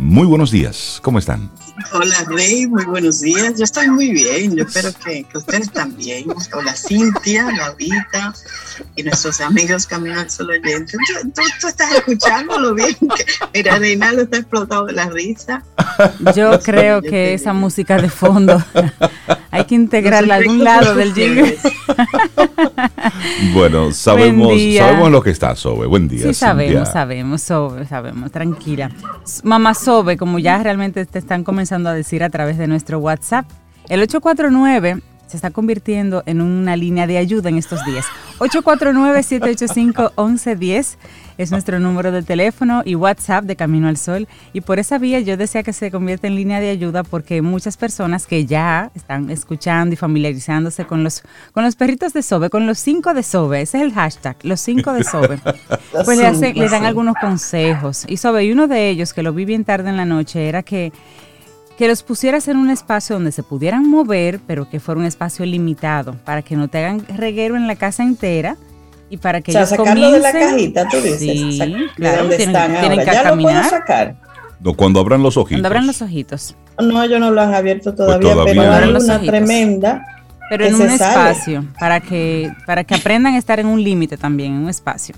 Muy buenos días, ¿cómo están? Hola Rey, muy buenos días. Yo estoy muy bien, yo espero que, ustedes también. Hola Cintia, Laurita y nuestros amigos Camino al Sol. ¿Tú, estás escuchándolo bien. Mira, Reinaldo está explotado de la risa. Yo creo que esa música de fondo hay que integrarla a algún lado del jingle. bueno, sabemos, sabemos lo que está, Sobe. Buen día. Sí, sabemos, sabemos, Sobe, sabemos, tranquila. Mamá Sobe, como ya realmente te están comenzando a decir a través de nuestro WhatsApp, el 849 se está convirtiendo en una línea de ayuda en estos días. 849-785-1110 es nuestro número de teléfono y WhatsApp de Camino al Sol. Y por esa vía yo deseo que se convierta en línea de ayuda porque muchas personas que ya están escuchando y familiarizándose con los, con los perritos de Sobe, con los cinco de Sobe, ese es el hashtag, los cinco de Sobe, pues le, le dan algunos consejos. Y Sobe, y uno de ellos que lo vi bien tarde en la noche era que que los pusieras en un espacio donde se pudieran mover, pero que fuera un espacio limitado, para que no te hagan reguero en la casa entera y para que o sea, sacarlo de la cajita, tú dices. Sí, claro, tienen, que ya caminar. Lo sacar. cuando abran los ojitos. Cuando abran los ojitos. No, ellos no lo han abierto pues todavía, pero hay una tremenda. Pero en un espacio, para que, para que aprendan a estar en un límite también, en un espacio.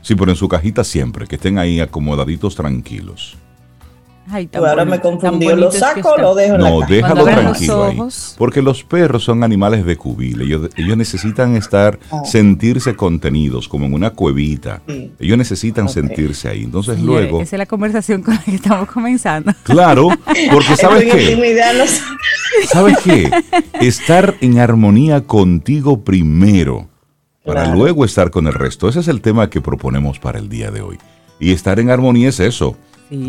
Sí, pero en su cajita siempre, que estén ahí acomodaditos tranquilos. Ay, ahora me confundió. ¿Lo saco o lo dejo en No, la déjalo tranquilo ahí. Porque los perros son animales de cubil. Ellos, ellos necesitan estar, ah. sentirse contenidos, como en una cuevita. Ellos necesitan sentirse ahí. Entonces luego. Esa es la conversación con la que estamos comenzando. Claro, porque ¿sabes qué? ¿Sabes qué? Estar en armonía contigo primero, para luego estar con el resto. Ese es el tema que proponemos para el día de hoy. Y estar en armonía es eso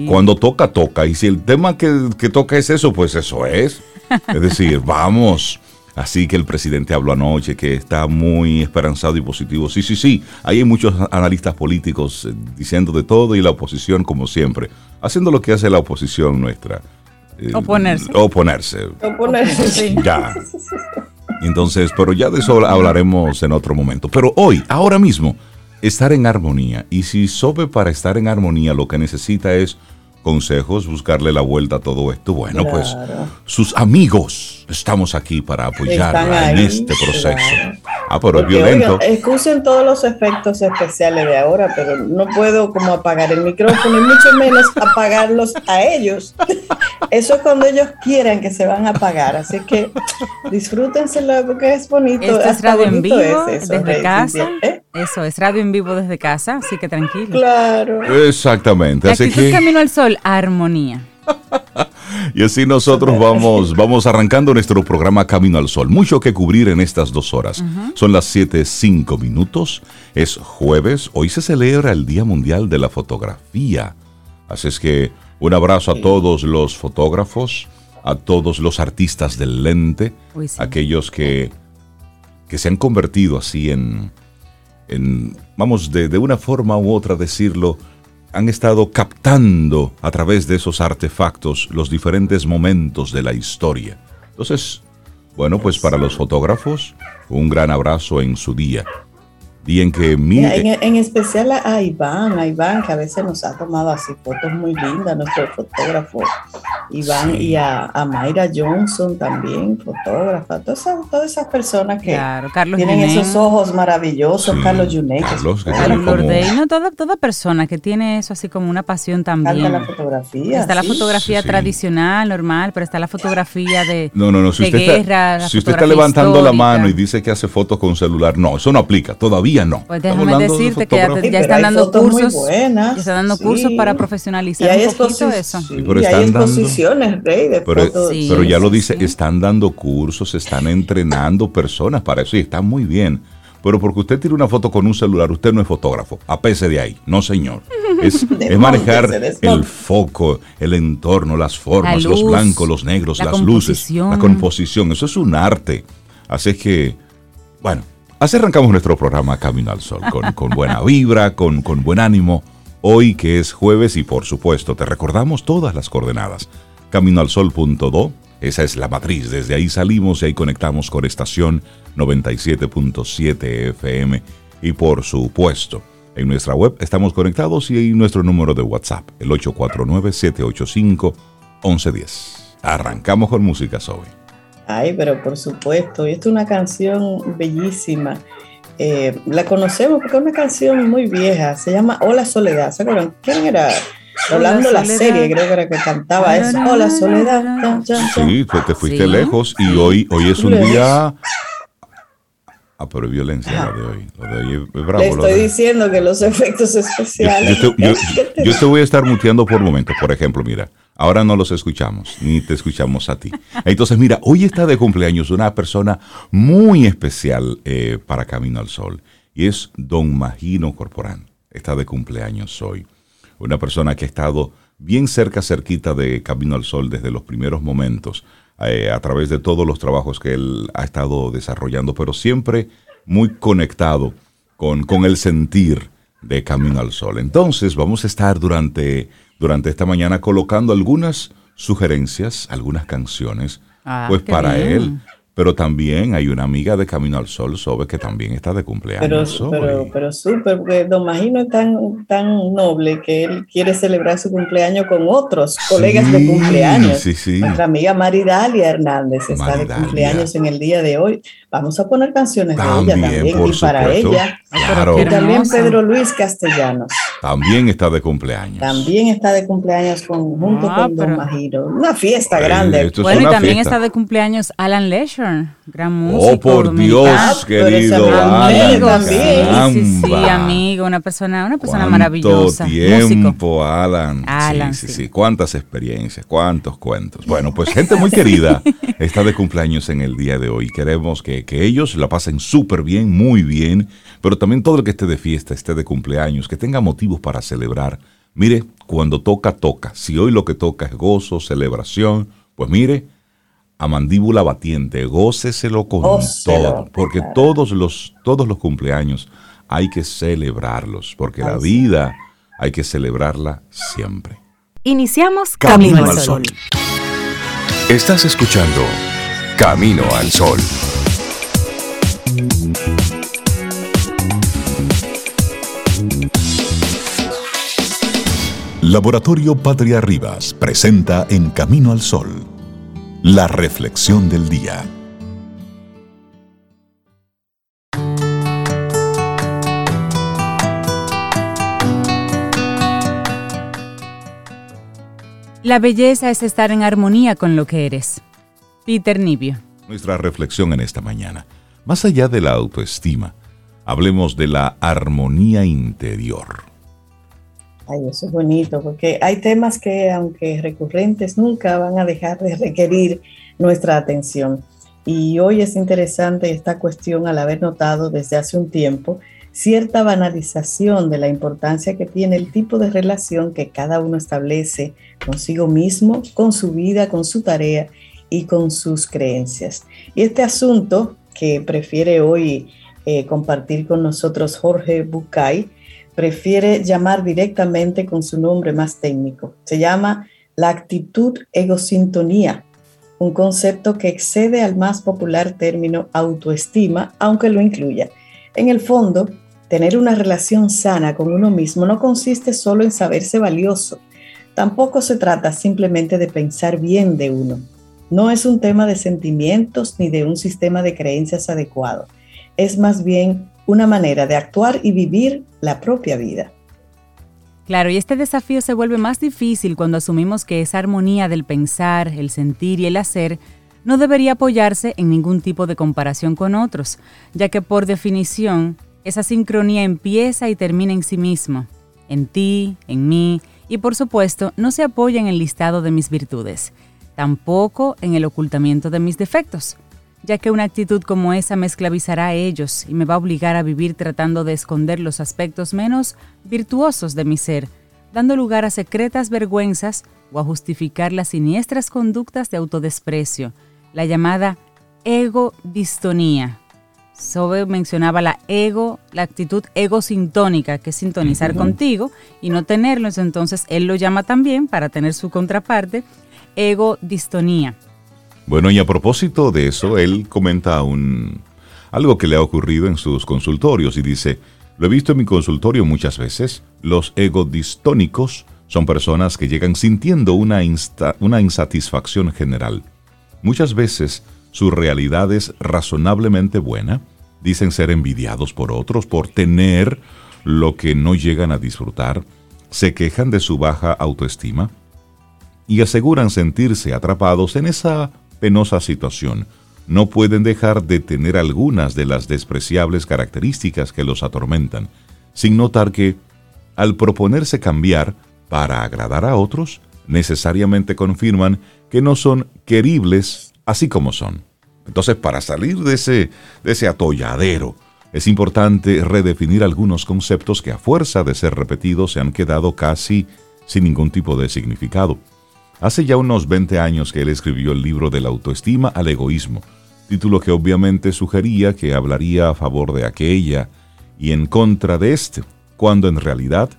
cuando toca, toca. Y si el tema que, toca es eso, pues eso es. Es decir, vamos. Así que el presidente habló anoche que está muy esperanzado y positivo. Sí, sí, sí. Ahí hay muchos analistas políticos eh, diciendo de todo y la oposición, como siempre, haciendo lo que hace la oposición nuestra. Eh, oponerse. Oponerse. Oponerse, sí. Ya. Entonces, pero ya de eso hablaremos en otro momento. Pero hoy, ahora mismo, estar en armonía. Y si Sobe para estar en armonía lo que necesita es consejos, buscarle la vuelta a todo esto, bueno, pues sus amigos estamos aquí para apoyarla en este proceso. Ah, pero es violento. excusen todos los efectos especiales de ahora, pero no puedo como apagar el micrófono y mucho menos apagarlos a ellos. Eso es cuando ellos quieran que se van a apagar, así que disfrútenselo porque es bonito. Esto es radio en vivo desde casa. ¿eh? Eso, es radio en vivo desde casa, así que tranquilo. Claro. Exactamente. Así que... Camino al Sol, armonía. y así nosotros vamos, vamos arrancando nuestro programa Camino al Sol. Mucho que cubrir en estas dos horas. Son las 7, 5 minutos. Es jueves. Hoy se celebra el Día Mundial de la Fotografía. Así es que un abrazo a todos los fotógrafos, a todos los artistas del lente, aquellos que, que se han convertido así en vamos, de, de una forma u otra decirlo, han estado captando a través de esos artefactos los diferentes momentos de la historia. Entonces, bueno, pues para los fotógrafos, un gran abrazo en su día. Bien que mire. En, especial a Iván, a Iván, que a veces nos ha tomado así fotos muy lindas, nuestro fotógrafo Iván, y a, Mayra Johnson también, fotógrafa, todas esas, todas esas personas que tienen esos ojos maravillosos, Carlos Yunek. Carlos, no, toda, toda persona que tiene eso así como una pasión también. Está la fotografía. Está la fotografía tradicional, normal, pero está la fotografía de, no, no, no, si usted guerra. Está, si usted está levantando la mano y dice que hace fotos con celular, no, eso no aplica, todavía no. Pues déjame decirte que ya, están dando cursos. Ya están dando cursos para profesionalizar un poquito eso. pero están dando, pero, ya lo dice, están dando cursos, están entrenando personas para eso y está muy bien. Pero porque usted tira una foto con un celular, usted no es fotógrafo. Apese de ahí. No, señor. Es, manejar el foco, el entorno, las formas, los blancos, los negros, las luces, la composición. Eso es un arte. Así que, bueno, Así arrancamos nuestro programa Camino al Sol, con, buena vibra, con, buen ánimo. Hoy que es jueves y por supuesto te recordamos todas las coordenadas. Caminoalsol.do, esa es la matriz, desde ahí salimos y ahí conectamos con estación 97.7 FM y por supuesto En nuestra web estamos conectados y en nuestro número de WhatsApp, el 849-785-1110. Arrancamos con música, Zoe. Ay, pero por supuesto, y esta es una canción bellísima. Eh, la conocemos porque es una canción muy vieja, se llama Hola Soledad. ¿Se acuerdan? ¿Quién era? Hablando de la serie, creo que era que cantaba eso. Hola Soledad. Sí, te, fuiste lejos y hoy, hoy es un día Ah, pero violencia lo de hoy. Lo de hoy es bravo. Le estoy diciendo que los efectos especiales. Yo, yo, te, voy a estar muteando por momentos. Por ejemplo, mira, ahora no los escuchamos, ni te escuchamos a ti. Entonces, mira, hoy está de cumpleaños una persona muy especial eh, para Camino al Sol. Y es don Magino Corporán. Está de cumpleaños hoy. Una persona que ha estado bien cerca, cerquita de Camino al Sol desde los primeros momentos eh, a través de todos los trabajos que él ha estado desarrollando, pero siempre muy conectado con, con el sentir de Camino al Sol. Entonces vamos a estar durante, durante esta mañana colocando algunas sugerencias, algunas canciones, ah, pues para él, pero también hay una amiga de Camino al Sol, Sobe, que también está de cumpleaños. Pero, pero, pero súper, porque Don Magino es tan, tan noble que él quiere celebrar su cumpleaños con otros colegas de cumpleaños. Sí, sí. Nuestra amiga Maridalia Hernández está de cumpleaños en el día de hoy. Vamos a poner canciones de ella también y para ella. Claro. Y también Pedro Luis Castellanos. También está de cumpleaños. También está de cumpleaños con, junto ah, con Don Magino. Una fiesta grande. Bueno, y también está de cumpleaños Alan Leisure, gran músico. Oh, por Dios, querido amigo, Alan. Sí, sí, amigo, una persona, una persona maravillosa. tiempo, Alan. Alan. Sí, sí, sí, Cuántas experiencias, cuántos cuentos. Bueno, pues gente muy querida está de cumpleaños en el día de hoy. Queremos que, que ellos la pasen súper bien, muy bien pero también todo el que esté de fiesta, esté de cumpleaños, que tenga motivos para celebrar. Mire, cuando toca, toca. Si hoy lo que toca es gozo, celebración, pues mire, a mandíbula batiente, góceselo con todo, porque todos los, todos los cumpleaños hay que celebrarlos, porque la vida hay que celebrarla siempre. Iniciamos Camino, al Sol. Estás escuchando Camino al Sol. Laboratorio Patria Rivas presenta En Camino al Sol, la reflexión del día. La belleza es estar en armonía con lo que eres. Peter Nibio. Nuestra reflexión en esta mañana. Más allá de la autoestima, hablemos de la armonía interior. Ay, eso es bonito, porque hay temas que, aunque recurrentes, nunca van a dejar de requerir nuestra atención. Y hoy es interesante esta cuestión al haber notado desde hace un tiempo cierta banalización de la importancia que tiene el tipo de relación que cada uno establece consigo mismo, con su vida, con su tarea y con sus creencias. Y este asunto que prefiere hoy eh, compartir con nosotros Jorge Bucay, prefiere llamar directamente con su nombre más técnico. Se llama la actitud egosintonía, un concepto que excede al más popular término autoestima, aunque lo incluya. En el fondo, tener una relación sana con uno mismo no consiste solo en saberse valioso. Tampoco se trata simplemente de pensar bien de uno. No es un tema de sentimientos ni de un sistema de creencias adecuado. Es más bien una manera de actuar y vivir la propia vida. Claro, y este desafío se vuelve más difícil cuando asumimos que esa armonía del pensar, el sentir y el hacer no debería apoyarse en ningún tipo de comparación con otros, ya que por definición esa sincronía empieza y termina en sí mismo, en ti, en mí, y por supuesto no se apoya en el listado de mis virtudes, tampoco en el ocultamiento de mis defectos ya que una actitud como esa me esclavizará a ellos y me va a obligar a vivir tratando de esconder los aspectos menos virtuosos de mi ser, dando lugar a secretas vergüenzas o a justificar las siniestras conductas de autodesprecio, la llamada ego-distonía. Sobe mencionaba la ego, la actitud egosintónica, que es sintonizar contigo y no tenerlo, entonces él lo llama también para tener su contraparte, ego-distonía bueno, y a propósito de eso, él comenta un, algo que le ha ocurrido en sus consultorios y dice, Lo he visto en mi consultorio muchas veces. Los egodistónicos son personas que llegan sintiendo una, una insatisfacción general. Muchas veces su realidad es razonablemente buena. Dicen ser envidiados por otros por tener lo que no llegan a disfrutar. Se quejan de su baja autoestima y aseguran sentirse atrapados en esa penosa situación no pueden dejar de tener algunas de las despreciables características que los atormentan, sin notar que, al proponerse cambiar para agradar a otros, necesariamente confirman que no son queribles así como son. Entonces, para salir de ese, de ese atolladero, es importante redefinir algunos conceptos que a fuerza de ser repetidos se han quedado casi sin ningún tipo de significado. Hace ya unos 20 años que él escribió el libro de la autoestima al egoísmo, título que obviamente sugería que hablaría a favor de aquella y en contra de este, cuando en realidad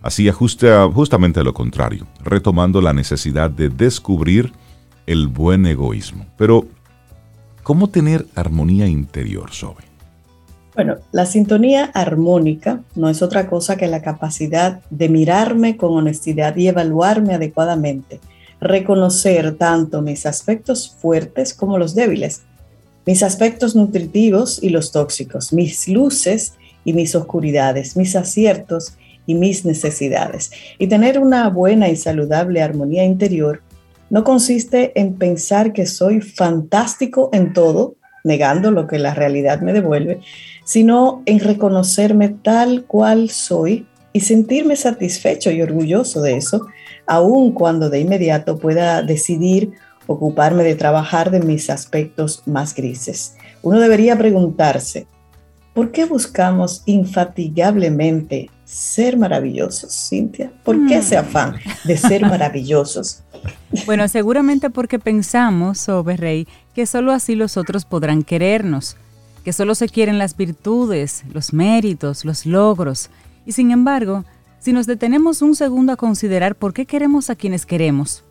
hacía justamente lo contrario, retomando la necesidad de descubrir el buen egoísmo. Pero, ¿cómo tener armonía interior, Sobe? Bueno, la sintonía armónica no es otra cosa que la capacidad de mirarme con honestidad y evaluarme adecuadamente, reconocer tanto mis aspectos fuertes como los débiles, mis aspectos nutritivos y los tóxicos, mis luces y mis oscuridades, mis aciertos y mis necesidades. Y tener una buena y saludable armonía interior no consiste en pensar que soy fantástico en todo, negando lo que la realidad me devuelve, sino en reconocerme tal cual soy y sentirme satisfecho y orgulloso de eso, aun cuando de inmediato pueda decidir ocuparme de trabajar de mis aspectos más grises. Uno debería preguntarse, ¿por qué buscamos infatigablemente ser maravillosos, Cintia? ¿Por qué ese mm. afán de ser maravillosos? Bueno, seguramente porque pensamos, sobre Rey, que solo así los otros podrán querernos, que solo se quieren las virtudes, los méritos, los logros. Y sin embargo, si nos detenemos un segundo a considerar por qué queremos a quienes queremos,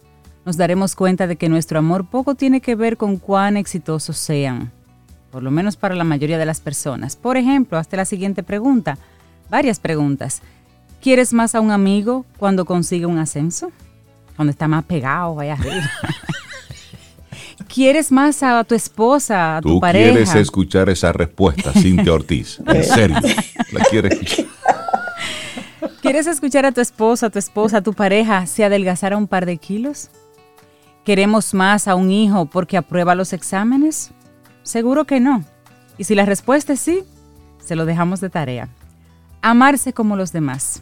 nos daremos cuenta de que nuestro amor poco tiene que ver con cuán exitosos sean, por lo menos para la mayoría de las personas. Por ejemplo, hasta la siguiente pregunta, varias preguntas. ¿Quieres más a un amigo cuando consigue un ascenso? Cuando está más pegado vaya arriba. ¿Quieres más a tu esposa, a tu pareja? ¿Tú quieres escuchar esa respuesta, Cintia Ortiz? ¿En serio? ¿La quieres escuchar? ¿Quieres escuchar a tu esposa, a tu esposa, a tu pareja se adelgazara un par de kilos? ¿Queremos más a un hijo porque aprueba los exámenes? Seguro que no. Y si la respuesta es sí, se lo dejamos de tarea. Amarse como los demás.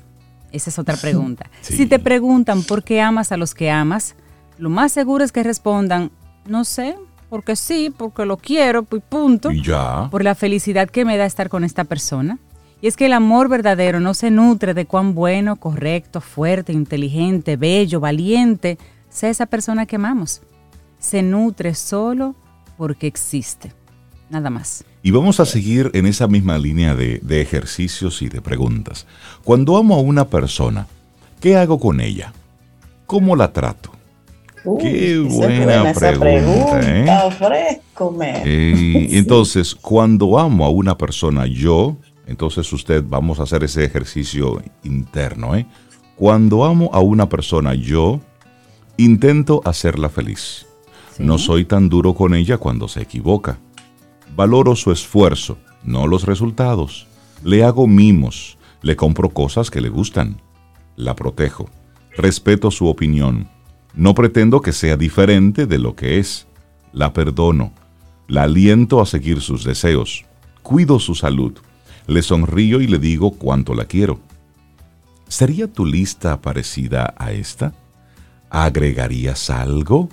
Esa es otra pregunta. Si te preguntan por qué amas a los que amas, lo más seguro es que respondan, no sé, porque sí, porque lo quiero, y punto. Y ya. Por la felicidad que me da estar con esta persona. Y es que el amor verdadero no se nutre de cuán bueno, correcto, fuerte, inteligente, bello, valiente, sea esa persona que amamos. Se nutre solo porque existe. Nada más. Y vamos a seguir en esa misma línea de, ejercicios y de preguntas. Cuando amo a una persona, ¿qué hago con ella? ¿Cómo la trato? Qué buena, pregunta. ¿eh? eh entonces, cuando amo a una persona, yo, entonces usted, vamos a hacer ese ejercicio interno. ¿eh? Cuando amo a una persona, yo Intento hacerla feliz. No soy tan duro con ella cuando se equivoca. Valoro su esfuerzo, no los resultados. Le hago mimos, le compro cosas que le gustan. La protejo. Respeto su opinión. No pretendo que sea diferente de lo que es. La perdono. La aliento a seguir sus deseos. Cuido su salud. Le sonrío y le digo cuánto la quiero. ¿Sería tu lista parecida a esta? ¿Agregarías algo?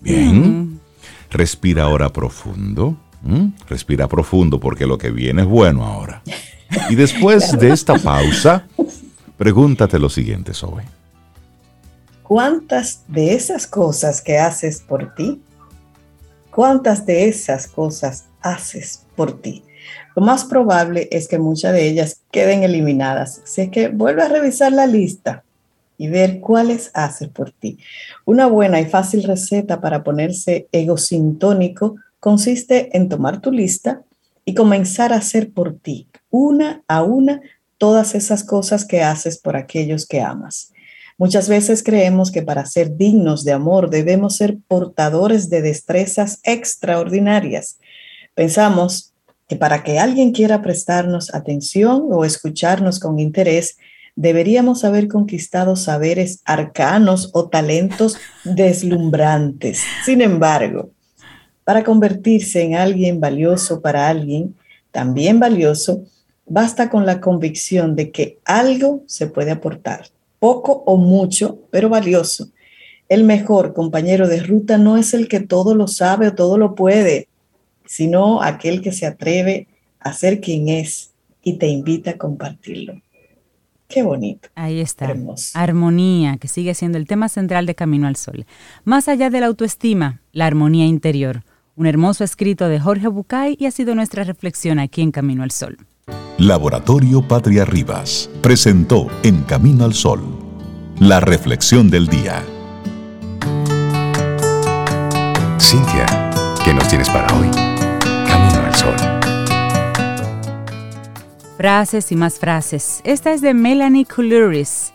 Bien. Respira ahora profundo. Respira profundo porque lo que viene es bueno ahora. Y después de esta pausa, pregúntate lo siguiente, Zoe. ¿Cuántas de esas cosas que haces por ti, cuántas de esas cosas haces por ti? Lo más probable es que muchas de ellas queden eliminadas. Así que vuelve a revisar la lista y ver cuáles haces por ti. Una buena y fácil receta para ponerse egosintónico consiste en tomar tu lista y comenzar a hacer por ti, una a una, todas esas cosas que haces por aquellos que amas. Muchas veces creemos que para ser dignos de amor debemos ser portadores de destrezas extraordinarias. Pensamos que para que alguien quiera prestarnos atención o escucharnos con interés, deberíamos haber conquistado saberes arcanos o talentos deslumbrantes. Sin embargo, para convertirse en alguien valioso para alguien, también valioso, basta con la convicción de que algo se puede aportar, poco o mucho, pero valioso. El mejor compañero de ruta no es el que todo lo sabe o todo lo puede, sino aquel que se atreve a ser quien es y te invita a compartirlo. Qué bonito. Ahí está. Armonía, que sigue siendo el tema central de Camino al Sol. Más allá de la autoestima, la armonía interior. Un hermoso escrito de Jorge Bucay y ha sido nuestra reflexión aquí en Camino al Sol. Laboratorio Patria Rivas presentó En Camino al Sol la reflexión del día. Cintia, ¿qué nos tienes para hoy? Camino al Sol. Frases y más frases. Esta es de Melanie Coulouris.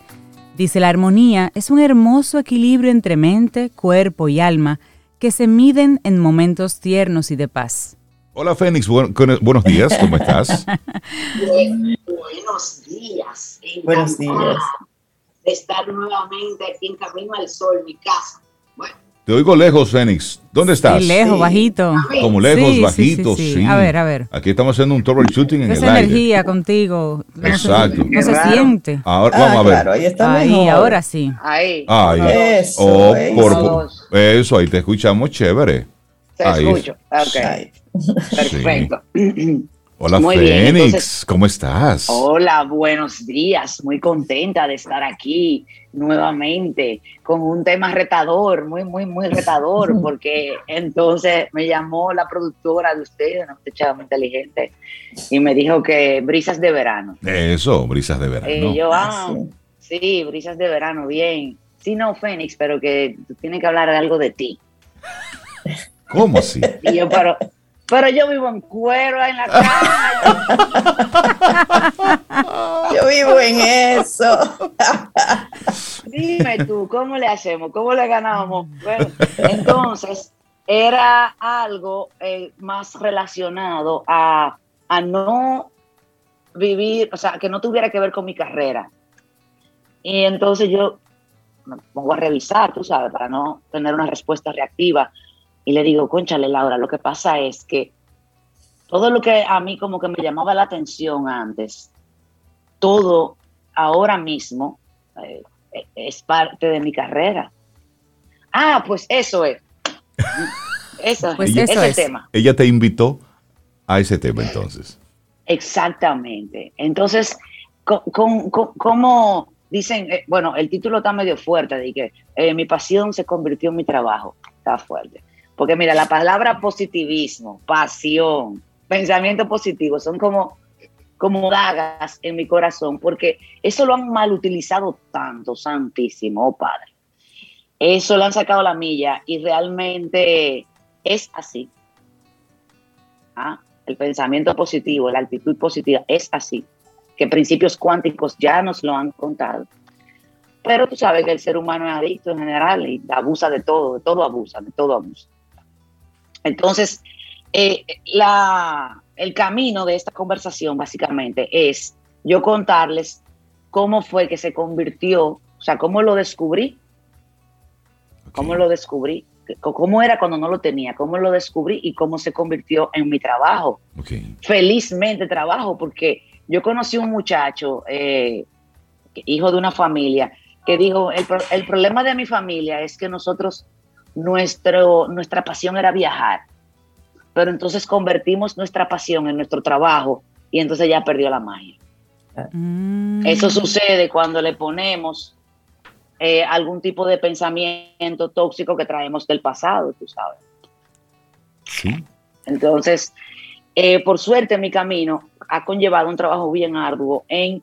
Dice, la armonía es un hermoso equilibrio entre mente, cuerpo y alma que se miden en momentos tiernos y de paz. Hola Fénix, buenos días, ¿cómo estás? buenos días. Buenos días. De estar nuevamente aquí en Camino al Sol, mi casa. Bueno. Te oigo lejos, Fénix. ¿Dónde estás? Sí, lejos, bajito. Como lejos, bajito, sí, A ver, a ver. Aquí estamos haciendo un troubleshooting en el Esa energía contigo. Exacto. No se, siente. Ahora, vamos a ver. Claro, ahí está Ahí, ahora sí. Ahí. Ahí. Eso, Oh, eso. por- eso, ahí te escuchamos chévere. Te Ahí. escucho. Ok. Perfecto. Hola Muy bien, Fénix, entonces- ¿cómo estás? Hola, buenos días. Muy contenta de estar aquí nuevamente con un tema retador, muy, muy, muy retador, porque entonces me llamó la productora de ustedes, una muchacha muy inteligente, y me dijo que brisas de verano. Eso, brisas de verano. Y yo, Ah, ah, sí, brisas de verano, bien. Sí, no, Fénix, pero que tú tienes que hablar de algo de ti. ¿Cómo así? Y yo, pero, pero yo vivo en cuero en la calle. Yo vivo en eso. Dime tú, ¿cómo le hacemos? ¿Cómo le ganamos? Bueno, entonces, era algo eh, más relacionado a, a no vivir, o sea, que no tuviera que ver con mi carrera. Y entonces yo me pongo a revisar, tú sabes, para no tener una respuesta reactiva. Y le digo, conchale, Laura, lo que pasa es que todo lo que a mí como que me llamaba la atención antes, todo ahora mismo eh, es parte de mi carrera. Ah, pues eso es. Eso, Pues eso es el tema. Ella te invitó a ese tema entonces. Exactamente. Entonces, co- con- co- ¿cómo dicen? eh, bueno, el título está medio fuerte, de que eh, mi pasión se convirtió en mi trabajo. Está fuerte. Porque mira, la palabra positivismo, pasión, pensamiento positivo, son como, como dagas en mi corazón, porque eso lo han mal utilizado tanto, santísimo, oh Padre. Eso lo han sacado la milla y realmente es así. Ah, el pensamiento positivo, la actitud positiva es así, que principios cuánticos ya nos lo han contado. Pero tú sabes que el ser humano es adicto en general y abusa de todo, de todo abusa, de todo abusa. Entonces, eh, la, el camino de esta conversación básicamente es yo contarles cómo fue que se convirtió, o sea, cómo lo descubrí, cómo lo descubrí, cómo era cuando no lo tenía, cómo lo descubrí y cómo se convirtió en mi trabajo. Felizmente trabajo porque yo conocí un muchacho, eh, hijo de una familia, que dijo, el problema de mi familia es que nosotros, nuestro, nuestra pasión era viajar, pero entonces convertimos nuestra pasión en nuestro trabajo y entonces ya perdió la magia. Mm. Eso sucede cuando le ponemos eh, algún tipo de pensamiento tóxico que traemos del pasado, tú sabes. Sí. Entonces, eh, por suerte mi camino ha conllevado un trabajo bien arduo en,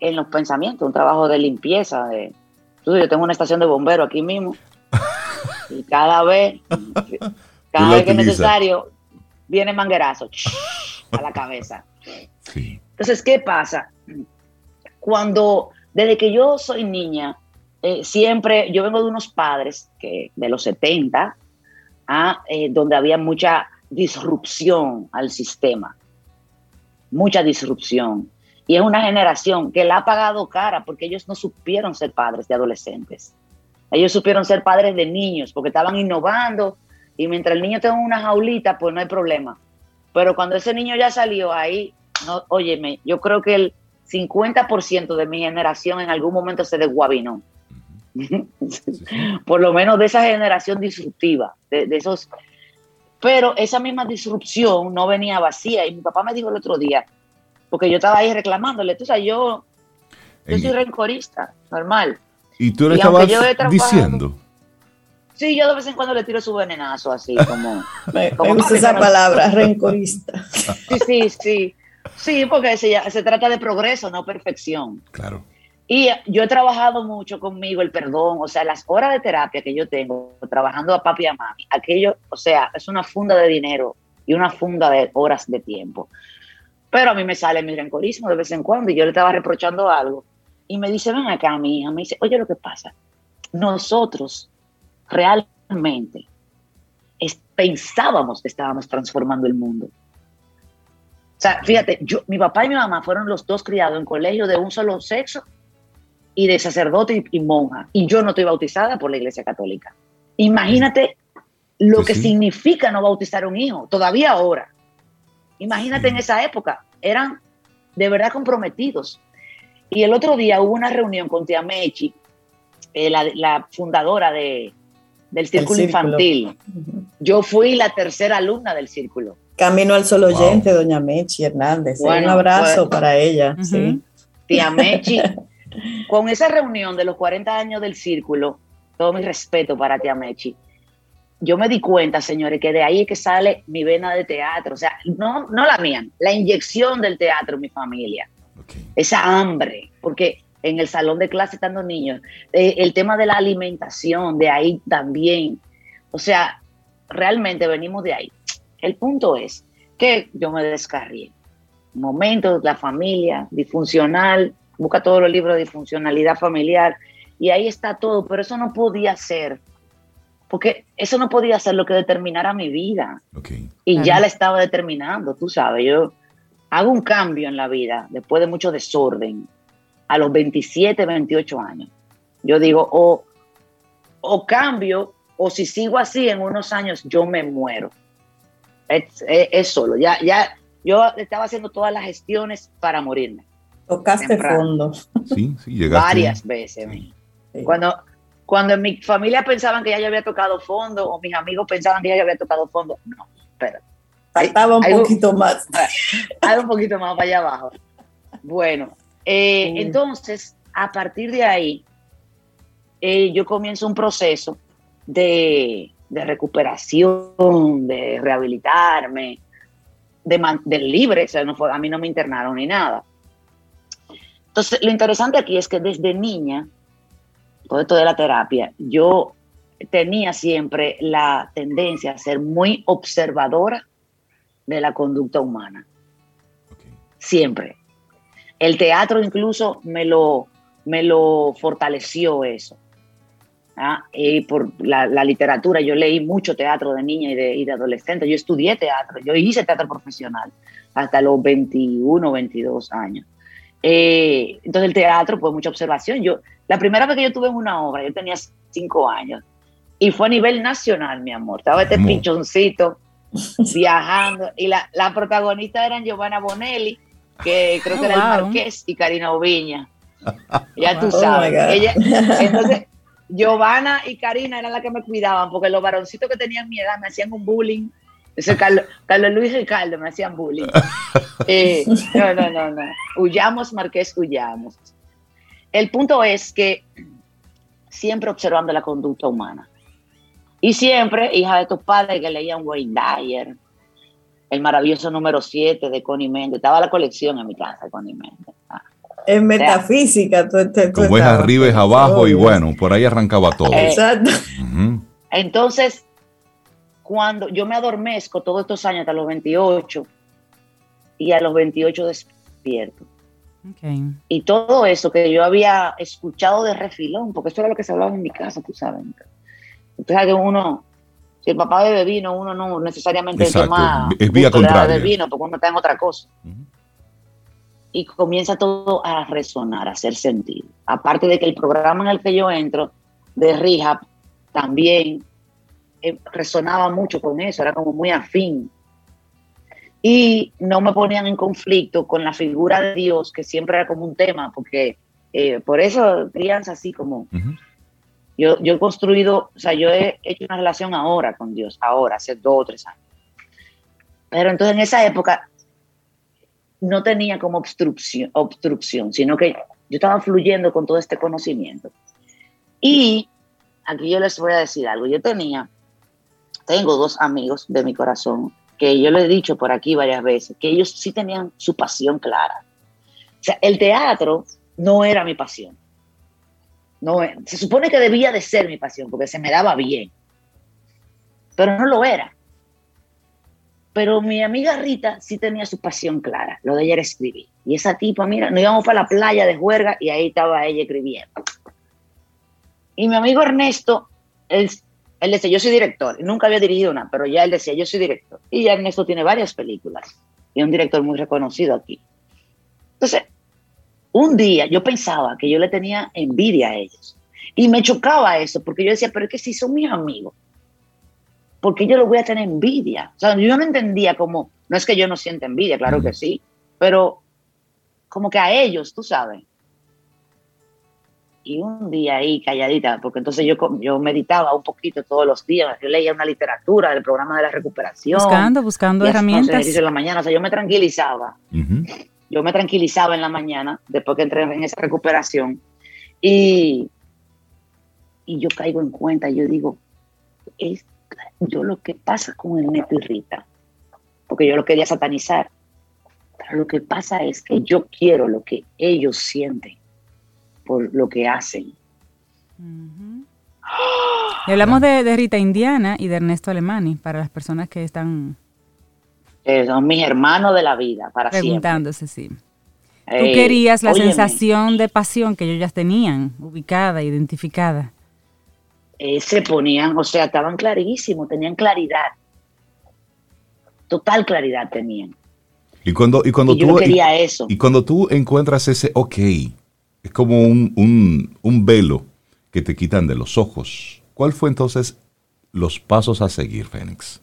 en los pensamientos, un trabajo de limpieza. De, tú, yo tengo una estación de bombero aquí mismo y cada vez, cada vez que es necesario, viene manguerazo a la cabeza. Sí. Entonces, ¿qué pasa? Cuando, desde que yo soy niña, eh, siempre, yo vengo de unos padres que de los 70, ah, eh, donde había mucha disrupción al sistema, mucha disrupción. Y es una generación que la ha pagado cara porque ellos no supieron ser padres de adolescentes. Ellos supieron ser padres de niños porque estaban innovando y mientras el niño tenga una jaulita, pues no hay problema. Pero cuando ese niño ya salió ahí, no, óyeme, yo creo que el 50% de mi generación en algún momento se desguabinó. Por lo menos de esa generación disruptiva, de, de, esos. Pero esa misma disrupción no venía vacía. Y mi papá me dijo el otro día, porque yo estaba ahí reclamándole, tú sabes, yo, yo soy rencorista, normal. ¿Y tú le estabas diciendo? Sí, yo de vez en cuando le tiro su venenazo así, como... me, como me gusta esa palabra, rencorista. Sí, sí, sí. Sí, porque se, se trata de progreso, no perfección. Claro. Y yo he trabajado mucho conmigo el perdón, o sea, las horas de terapia que yo tengo trabajando a papi y a mami, aquello, o sea, es una funda de dinero y una funda de horas de tiempo. Pero a mí me sale mi rencorismo de vez en cuando y yo le estaba reprochando algo. Y me dice, ven acá, mi hija, me dice, oye, lo que pasa, nosotros realmente es, pensábamos que estábamos transformando el mundo. O sea, fíjate, yo, mi papá y mi mamá fueron los dos criados en colegio de un solo sexo y de sacerdote y, y monja. Y yo no estoy bautizada por la Iglesia Católica. Imagínate lo sí, que sí. significa no bautizar a un hijo, todavía ahora. Imagínate sí. en esa época, eran de verdad comprometidos. Y el otro día hubo una reunión con Tia Mechi, eh, la, la, fundadora de, del círculo, círculo, infantil. Yo fui la tercera alumna del círculo. Camino al solo oyente, wow. doña Mechi Hernández. Bueno, un abrazo bueno. para ella. Uh -huh. sí. Tía Mechi, con esa reunión de los 40 años del círculo, todo mi respeto para Tía Mechi, yo me di cuenta, señores, que de ahí es que sale mi vena de teatro. O sea, no, no la mía, la inyección del teatro en mi familia. Okay. Esa hambre, porque en el salón de clase estando niños, eh, el tema de la alimentación, de ahí también. O sea, realmente venimos de ahí. El punto es que yo me descarrié. Momentos, la familia, disfuncional, busca todos los libros de disfuncionalidad familiar y ahí está todo, pero eso no podía ser, porque eso no podía ser lo que determinara mi vida. Okay. Y ya la estaba determinando, tú sabes, yo hago un cambio en la vida después de mucho desorden, a los 27, 28 años. Yo digo, o, o cambio, o si sigo así en unos años, yo me muero. Es, es, es solo, ya, ya, yo estaba haciendo todas las gestiones para morirme. Tocaste temprano. fondo. Sí, sí, llegaste. Varias veces. Sí. Cuando, cuando en mi familia pensaban que ya yo había tocado fondo, o mis amigos pensaban que ya yo había tocado fondo, no, espera. Faltaba un poquito más. Hay un poquito más para allá abajo. Bueno, eh, sí. entonces, a partir de ahí, eh, yo comienzo un proceso de, de recuperación, de rehabilitarme, de, man, de libre, o sea, no fue, a mí no me internaron ni nada. Entonces, lo interesante aquí es que desde niña, todo esto de la terapia, yo tenía siempre la tendencia a ser muy observadora de la conducta humana. Okay. Siempre. El teatro incluso me lo, me lo fortaleció eso. ¿ah? Y por la, la, literatura, yo leí mucho teatro de niña y de, y de, adolescente. Yo estudié teatro, yo hice teatro profesional hasta los 21, 22 años. Eh, entonces el teatro, pues mucha observación. Yo, la primera vez que yo tuve una obra, yo tenía cinco años y fue a nivel nacional, mi amor. Estaba este pinchoncito viajando y la, la protagonista eran Giovanna Bonelli, que creo que oh, era wow. el Marqués, y Karina Oviña. Ya tú oh sabes. Ella, entonces, Giovanna y Karina eran las que me cuidaban, porque los varoncitos que tenían mi edad me hacían un bullying. Ese Carlos, Carlos Luis Ricardo me hacían bullying. Eh, no, no, no, no. Huyamos, Marqués, huyamos. El punto es que siempre observando la conducta humana. Y siempre, hija de tus padres que leían Wayne Dyer, el maravilloso número 7 de Connie Méndez. Estaba la colección en mi casa de Connie Méndez. Ah. En metafísica, tú, tú, tú Como es arriba es abajo, y bueno, por ahí arrancaba todo. Exacto. Uh -huh. Entonces, cuando yo me adormezco todos estos años hasta los 28 y a los 28 despierto. Okay. Y todo eso que yo había escuchado de refilón, porque esto era lo que se hablaba en mi casa, tú sabes. Que uno, si el papá bebe vino, uno no necesariamente Exacto. toma Es vía contraria. de vino, porque uno está en otra cosa. Ujú. Y comienza todo a resonar, a hacer sentido. Aparte de que el programa en el que yo entro, de Rehab, también eh, resonaba mucho con eso, era como muy afín. Y no me ponían en conflicto con la figura de Dios, que siempre era como un tema, porque eh, por eso crianza así como Ujú. Yo, yo he construido, o sea, yo he hecho una relación ahora con Dios, ahora, hace dos o tres años. Pero entonces en esa época no tenía como obstrucción, obstrucción, sino que yo estaba fluyendo con todo este conocimiento. Y aquí yo les voy a decir algo, yo tenía, tengo dos amigos de mi corazón, que yo les he dicho por aquí varias veces, que ellos sí tenían su pasión clara. O sea, el teatro no era mi pasión. No, se supone que debía de ser mi pasión porque se me daba bien, pero no lo era. Pero mi amiga Rita sí tenía su pasión clara, lo de ella era escribir. Y esa tipa, mira, nos íbamos para la playa de juerga y ahí estaba ella escribiendo. Y mi amigo Ernesto, él, él decía, yo soy director, nunca había dirigido una, pero ya él decía, yo soy director. Y Ernesto tiene varias películas y es un director muy reconocido aquí. Un día yo pensaba que yo le tenía envidia a ellos. Y me chocaba eso, porque yo decía, pero es que si son mis amigos, ¿por qué yo les voy a tener envidia? O sea, yo no entendía como, no es que yo no sienta envidia, claro que sí, pero como que a ellos, tú sabes. Y un día ahí calladita, porque entonces yo, yo meditaba un poquito todos los días, yo leía una literatura del programa de la recuperación. Buscando, buscando herramientas. en la mañana, o sea, yo me tranquilizaba Ujú. Yo me tranquilizaba en la mañana después que entré en esa recuperación. Y, y yo caigo en cuenta, yo digo, es yo lo que pasa con el neto y Rita, porque yo lo quería satanizar, pero lo que pasa es que yo quiero lo que ellos sienten por lo que hacen. Y hablamos de, de Rita Indiana y de Ernesto Alemani, para las personas que están Eh, son mis hermanos de la vida, para preguntándose, sí. Tú Eh, querías la óyeme, sensación de pasión que ellos ya tenían, ubicada, identificada. eh, se ponían, o sea, estaban clarísimos, tenían claridad. Total claridad tenían. Y cuando, y cuando Y yo tú, no y, quería eso. y cuando tú encuentras ese ok, es como un, un, un velo que te quitan de los ojos. ¿Cuál fue entonces los pasos a seguir, Fénix?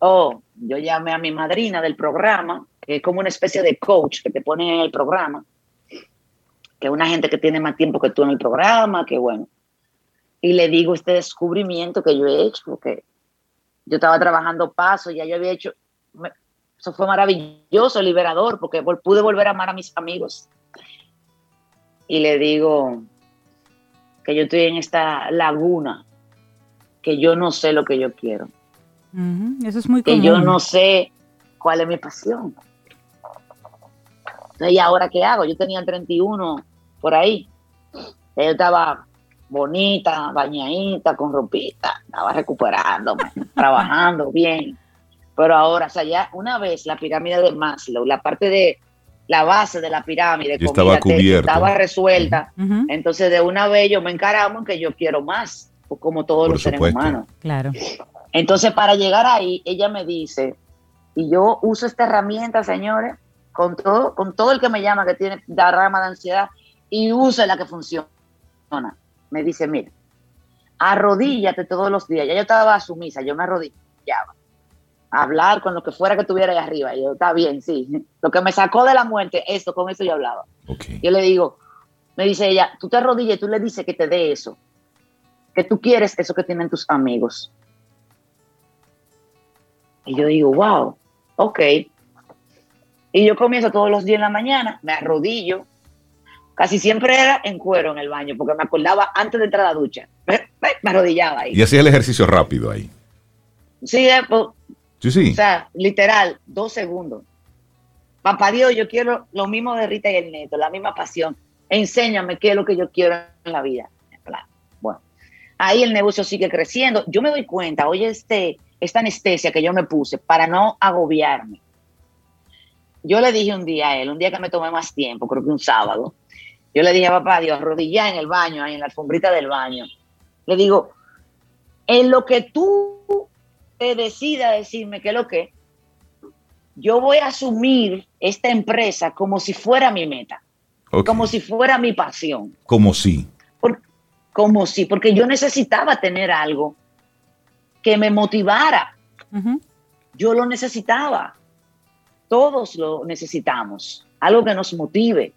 Oh, yo llamé a mi madrina del programa, que es como una especie de coach que te pone en el programa, que es una gente que tiene más tiempo que tú en el programa, que bueno. Y le digo este descubrimiento que yo he hecho, porque yo estaba trabajando paso, ya yo había hecho, eso fue maravilloso, liberador, porque pude volver a amar a mis amigos. Y le digo que yo estoy en esta laguna, que yo no sé lo que yo quiero Eso es muy que común. yo no sé cuál es mi pasión. Entonces, ¿y ahora qué hago? Yo tenía 31 por ahí. Yo estaba bonita, bañadita, con ropita, estaba recuperándome, trabajando bien. Pero ahora, o sea, ya una vez la pirámide de Maslow, la parte de la base de la pirámide, estaba te- cubierta. estaba resuelta. Entonces, de una vez yo me encaramos en que yo quiero más, pues, como todos Por los seres humanos. Claro. Entonces, para llegar ahí, ella me dice, y yo uso esta herramienta, señores, con todo, con todo el que me llama que tiene la rama de ansiedad, y usa la que funciona. Me dice, mira, arrodíllate todos los días. Ya yo estaba a su misa, yo me arrodillaba. A hablar con lo que fuera que tuviera ahí arriba. Y yo, está bien, sí. Lo que me sacó de la muerte, esto, con eso yo hablaba. Yo le digo, me dice ella, tú te arrodillas y tú le dices que te dé eso, que tú quieres eso que tienen tus amigos. Y yo digo, wow, ok. Y yo comienzo todos los días en la mañana, me arrodillo, casi siempre era en cuero en el baño, porque me acordaba antes de entrar a la ducha. Me arrodillaba ahí. Y hacía el ejercicio rápido ahí. Sí, eh, pues, Sí, sí. o sea, literal, dos segundos. Papá Dios, yo quiero lo mismo de Rita y el neto, la misma pasión. Enséñame qué es lo que yo quiero en la vida. Bueno, ahí el negocio sigue creciendo. Yo me doy cuenta, oye, este, esta anestesia que yo me puse para no agobiarme. Yo le dije un día a él, un día que me tomé más tiempo, creo que un sábado, yo le dije a papá Dios, arrodillá en el baño, ahí en la alfombrita del baño. Le digo, en lo que tú te decidas decirme qué es lo que, yo voy a asumir esta empresa como si fuera mi meta, Ok. como si fuera mi pasión, Como si. por- como si, porque yo necesitaba tener algo que me motivara. Yo lo necesitaba. Todos lo necesitamos. Algo que nos motive.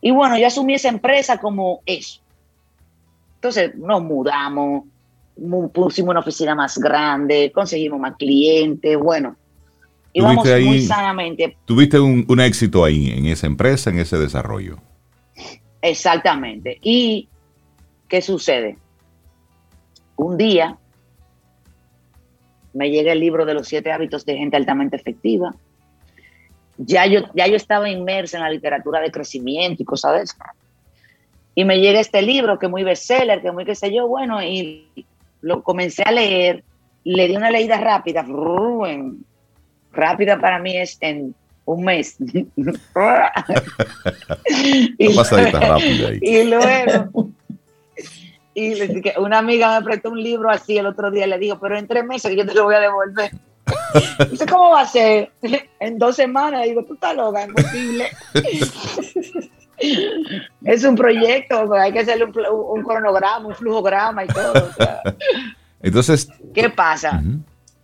Y bueno, yo asumí esa empresa como eso. Entonces nos mudamos, mu- pusimos una oficina más grande, conseguimos más clientes, bueno. Íbamos Tuviste muy ahí- sanamente. Tuviste un, un éxito ahí, en esa empresa, en ese desarrollo. Exactamente. ¿Y qué sucede? Un día me llega el libro de los siete hábitos de gente altamente efectiva. Ya yo, ya yo estaba inmersa en la literatura de crecimiento y cosas de eso. Y me llega este libro que es muy bestseller, que es muy qué sé yo, bueno, y lo comencé a leer, le di una leída rápida, en- rápida para mí es en un mes. ¿Qué pasadita rápida ahí? Y luego, y dije, una amiga me prestó un libro así el otro día, le digo, pero en tres meses yo te lo voy a devolver. Dice, ¿cómo va a ser? En dos semanas, digo, tú estás loca, es imposible. Es un proyecto, hay que hacerle un, cronograma, un flujograma y todo. o sea, Entonces, ¿Qué pasa?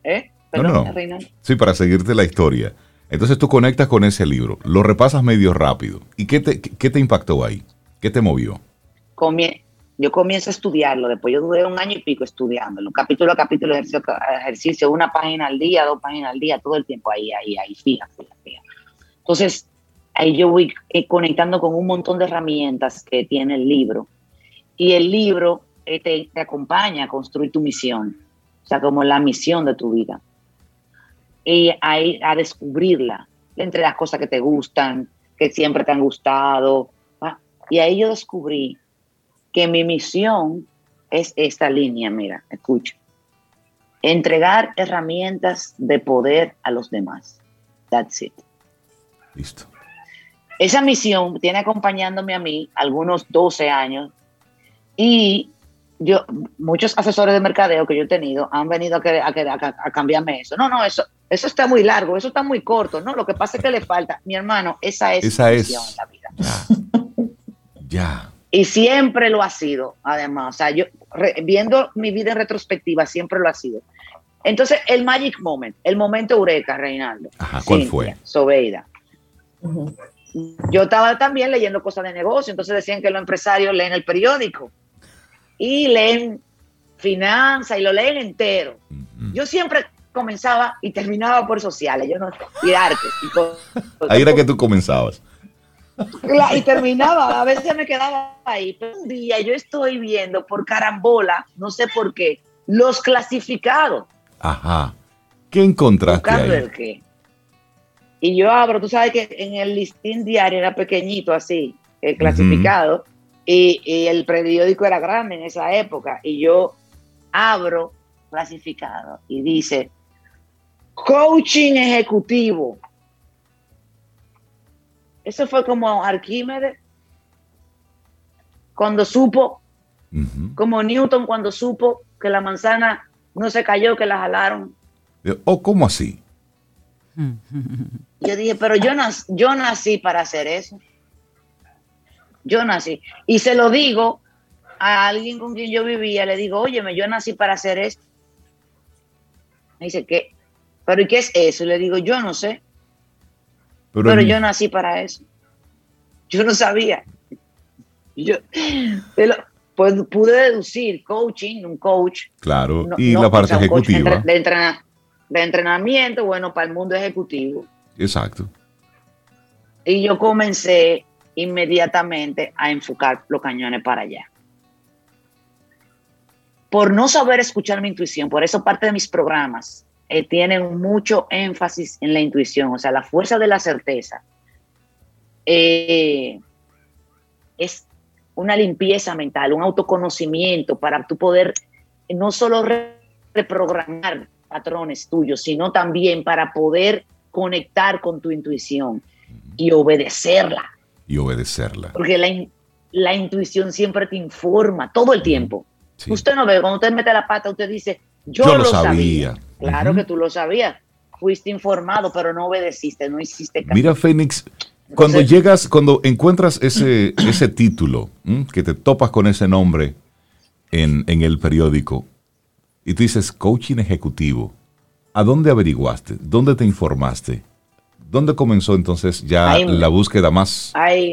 ¿Eh? Perdón, no, no. Sí, para seguirte la historia. Entonces tú conectas con ese libro, lo repasas medio rápido. ¿Y qué te, qué te impactó ahí? ¿Qué te movió? comie- yo comienzo a estudiarlo, después yo duré un año y pico estudiándolo, capítulo a capítulo, ejercicio a ejercicio, una página al día, dos páginas al día, todo el tiempo ahí, ahí, ahí, fija, fija, fija. Entonces, ahí yo voy eh, conectando con un montón de herramientas que tiene el libro. Y el libro eh, te, te acompaña a construir tu misión, o sea, como la misión de tu vida. Y ahí a descubrirla, entre las cosas que te gustan, que siempre te han gustado. Y ahí yo descubrí que mi misión es esta línea, mira, escucha. Entregar herramientas de poder a los demás. That's it. Listo. Esa misión tiene acompañándome a mí algunos 12 años y yo, muchos asesores de mercadeo que yo he tenido han venido a, que- a, a- a cambiarme eso. No, no, eso, eso está muy largo, eso está muy corto. No, lo que pasa es que le falta, mi hermano, esa es Esa mi es. misión en la vida. Ya. Ya. Y siempre lo ha sido, además. O sea, yo re- viendo mi vida en retrospectiva, siempre lo ha sido. Entonces, el magic moment, el momento eureka, Reinaldo. Ajá, ¿cuál Cintia, fue? Sobeida. Yo estaba también leyendo cosas de negocio, entonces decían que los empresarios leen el periódico y leen finanzas y lo leen entero. Yo siempre comenzaba y terminaba por sociales, yo no y artes. Y, cosas. Ahí era que tú comenzabas. La- y terminaba, a veces me quedaba ahí. Un día yo estoy viendo por carambola, no sé por qué, los clasificados, Ajá. ¿Qué encontraste buscando ahí? el qué. Y yo abro, tú sabes que en el listín diario era pequeñito así, el clasificado, y, y el periódico era grande en esa época. Y yo abro clasificado y dice, coaching ejecutivo. Eso fue como Arquímedes cuando supo, como Newton cuando supo que la manzana no se cayó, que la jalaron. ¿O cómo así? Yo dije, pero yo, nac- yo nací para hacer eso. Yo nací. Y se lo digo a alguien con quien yo vivía, le digo, óyeme, yo nací para hacer esto. Me dice, ¿qué? ¿Pero y qué es eso? Le digo, yo no sé, Pero, pero yo nací para eso. Yo no sabía. Yo te lo- pues, pude deducir coaching, un coach. Claro. no- y no, la parte ejecutiva. de, entrena- de entrenamiento, bueno, para el mundo ejecutivo. Exacto. Y yo comencé inmediatamente a enfocar los cañones para allá. Por no saber escuchar mi intuición, por eso parte de mis programas eh, tienen mucho énfasis en la intuición, o sea, la fuerza de la certeza. Eh, es una limpieza mental, un autoconocimiento para tú poder no solo re- reprogramar patrones tuyos, sino también para poder conectar con tu intuición y obedecerla. Y obedecerla. Porque la, la intuición siempre te informa todo el tiempo. Usted no ve, cuando usted mete la pata, usted dice, yo, lo, sabía. Claro que tú lo sabías. Fuiste informado, pero no obedeciste, no hiciste caso. Mira, Fénix, cuando llegas, cuando encuentras ese, ese título, que te topas con ese nombre en, en el periódico, y tú dices coaching ejecutivo, ¿a dónde averiguaste? ¿Dónde te informaste? ¿Dónde comenzó entonces ya la búsqueda más,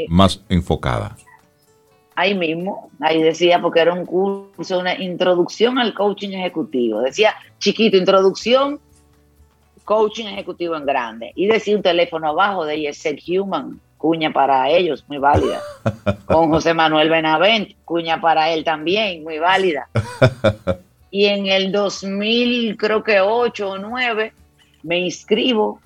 más enfocada? Ahí mismo, ahí decía, porque era un curso, una introducción al coaching ejecutivo. Decía, chiquito, introducción, coaching ejecutivo en grande. Y decía un teléfono abajo de ESL Human, cuña para ellos, muy válida. Con José Manuel Benavent, cuña para él también, muy válida. Y en el 2000, creo que 8 o 9, me inscribo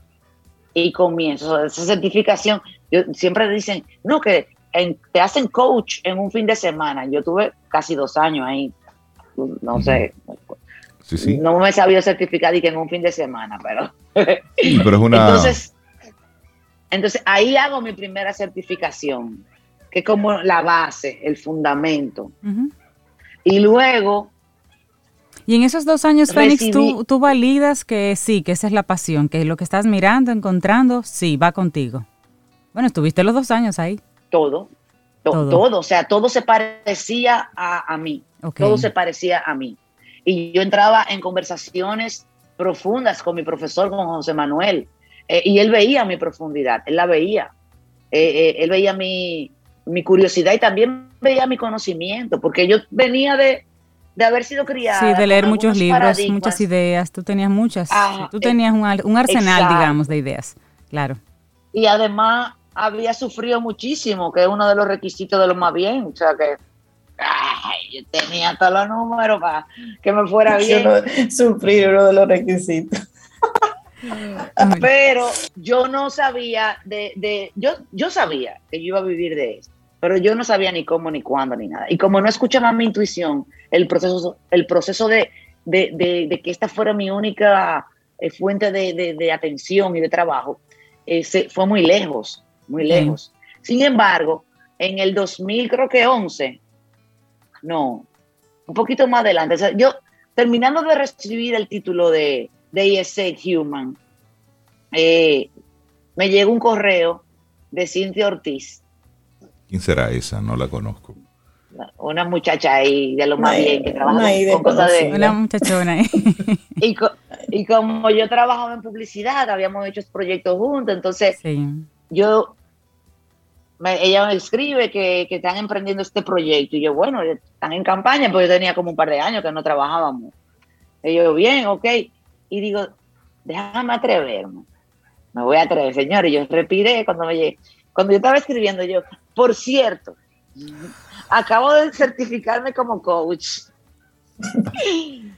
y comienzo esa certificación. Yo, siempre dicen, no, que te hacen coach en un fin de semana. Yo tuve casi dos años ahí, no sé. No me sabía certificar y que en un fin de semana, pero. pero es una. Entonces, entonces ahí hago mi primera certificación, que es como la base, el fundamento. Y luego y en esos dos años, Fénix, tú, tú validas que sí, que esa es la pasión, que lo que estás mirando, encontrando, sí, va contigo. Bueno, estuviste los dos años ahí. Todo, todo, o sea, todo se parecía a, mí, todo se parecía a mí. Y yo entraba en conversaciones profundas con mi profesor, con José Manuel, eh, y él veía mi profundidad, él la veía, eh, eh, él veía mi, mi curiosidad y también veía mi conocimiento, porque yo venía de, de haber sido criada. Sí, de leer muchos libros, muchas ideas. Tú tenías muchas. Ah, tú tenías un, arsenal, digamos, de ideas. Claro. Y además había sufrido muchísimo, que es uno de los requisitos de lo más bien. O sea que yo tenía todos los números para que me fuera bien. sufrir uno de los requisitos. Pero yo no sabía de, de, yo, yo sabía que yo iba a vivir de esto pero yo no sabía ni cómo, ni cuándo, ni nada. Y como no escuchaba mi intuición, el proceso, el proceso de, que esta fuera mi única eh, fuente de, atención y de trabajo, eh, fue muy lejos, muy lejos. Sin embargo, en el 2000, creo que 11, no, un poquito más adelante, yo terminando de recibir el título de, de ESA Human, eh, me llegó un correo de Cintia Ortiz ¿Quién será esa? No la conozco. Una muchacha ahí de lo más bien que trabaja con cosas de... Una muchachona ahí. y, como yo trabajaba en publicidad, habíamos hecho este proyectos juntos, entonces yo... ella me escribe que, que, están emprendiendo este proyecto y yo, bueno, están en campaña, porque yo tenía como un par de años que no trabajábamos. Y yo, bien, ok. Y digo, déjame atreverme. Me voy a atrever, señor. Y yo respiré cuando me llegué. Cuando yo estaba escribiendo, yo, por cierto, acabo de certificarme como coach.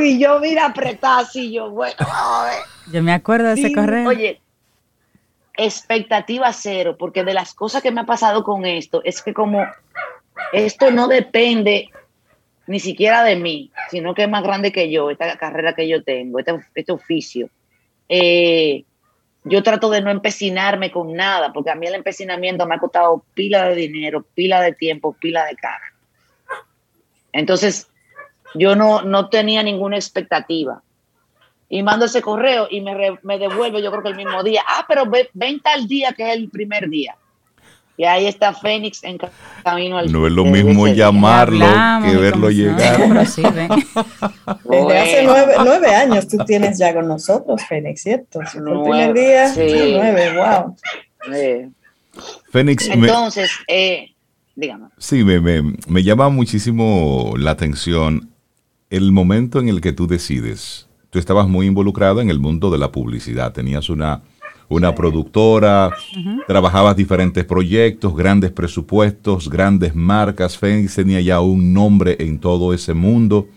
y yo, mira, apretada así, yo, bueno, a ver. Yo me acuerdo de ese correo. Oye, expectativa cero, porque de las cosas que me ha pasado con esto, es que como esto no depende ni siquiera de mí, sino que es más grande que yo, esta carrera que yo tengo, este, este oficio. Eh, yo trato de no empecinarme con nada, porque a mí el empecinamiento me ha costado pila de dinero, pila de tiempo, pila de cara. Entonces, yo no, no tenía ninguna expectativa. Y mando ese correo y me, me devuelve, yo creo que el mismo día. Ah, pero ven tal día que es el primer día. Y ahí está Fénix en camino al No es lo mismo llamarlo que verlo llegar. Desde hace nueve, años tú tienes ya con nosotros, Fénix, ¿cierto? el primer día, nueve, wow. Fénix. Entonces, eh, dígame. Sí, me, me, me llama muchísimo la atención el momento en el que tú decides. Tú estabas muy involucrado en el mundo de la publicidad, tenías una una productora, trabajabas diferentes proyectos, grandes presupuestos, grandes marcas, Fénix tenía ya un nombre en todo ese mundo.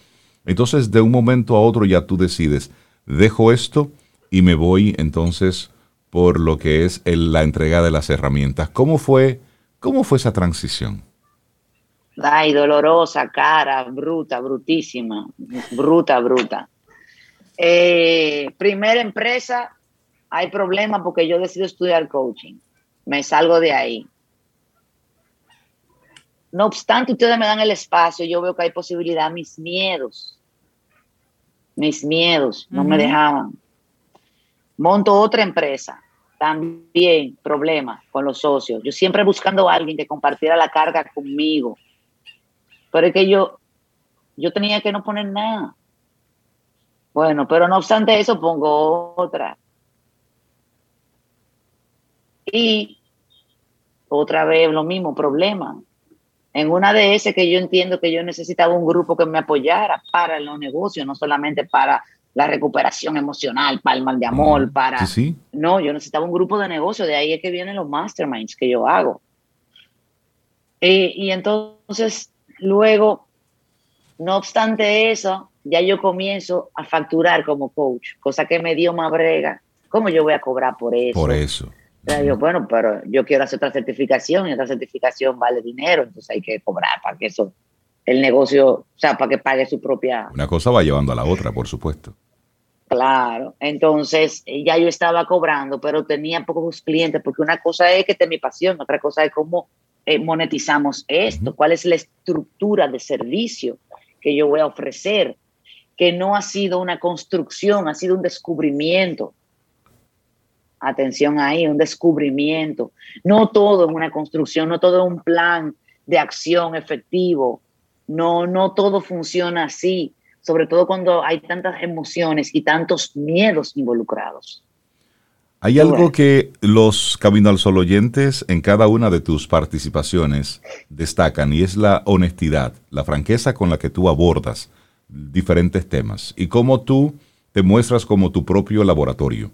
Entonces, de un momento a otro ya tú decides, dejo esto y me voy entonces por lo que es la entrega de las herramientas. ¿Cómo fue, cómo fue esa transición? Ay, dolorosa, cara, bruta, brutísima, bruta, bruta. Eh, primera empresa, hay problema porque yo decido estudiar coaching. Me salgo de ahí. No obstante, ustedes me dan el espacio, yo veo que hay posibilidad, mis miedos, mis miedos no me dejaban. Monto otra empresa, también problema con los socios. Yo siempre buscando a alguien que compartiera la carga conmigo. Pero es que yo, yo tenía que no poner nada. Bueno, pero no obstante eso, pongo otra. Y otra vez lo mismo, problema. En una de esas que yo entiendo que yo necesitaba un grupo que me apoyara para los negocios, no solamente para la recuperación emocional, para el mal de amor, para... Sí, No, yo necesitaba un grupo de negocio, de ahí es que vienen los masterminds que yo hago. Y, y entonces, luego, no obstante eso, ya yo comienzo a facturar como coach, cosa que me dio más brega. ¿Cómo yo voy a cobrar por eso? Por eso. Yo, bueno, pero yo quiero hacer otra certificación y otra certificación vale dinero, entonces hay que cobrar para que eso, el negocio, o sea, para que pague su propia... Una cosa va llevando a la otra, por supuesto. Claro, entonces eh, ya yo estaba cobrando, pero tenía pocos clientes, porque una cosa es que esta es mi pasión, otra cosa es cómo eh, monetizamos esto, cuál es la estructura de servicio que yo voy a ofrecer, que no ha sido una construcción, ha sido un descubrimiento. Atención ahí, un descubrimiento. No todo es una construcción, no todo es un plan de acción efectivo. No, no todo funciona así, sobre todo cuando hay tantas emociones y tantos miedos involucrados. Hay algo que los Camino al Sol oyentes en cada una de tus participaciones destacan y es la honestidad, la franqueza con la que tú abordas diferentes temas y cómo tú te muestras como tu propio laboratorio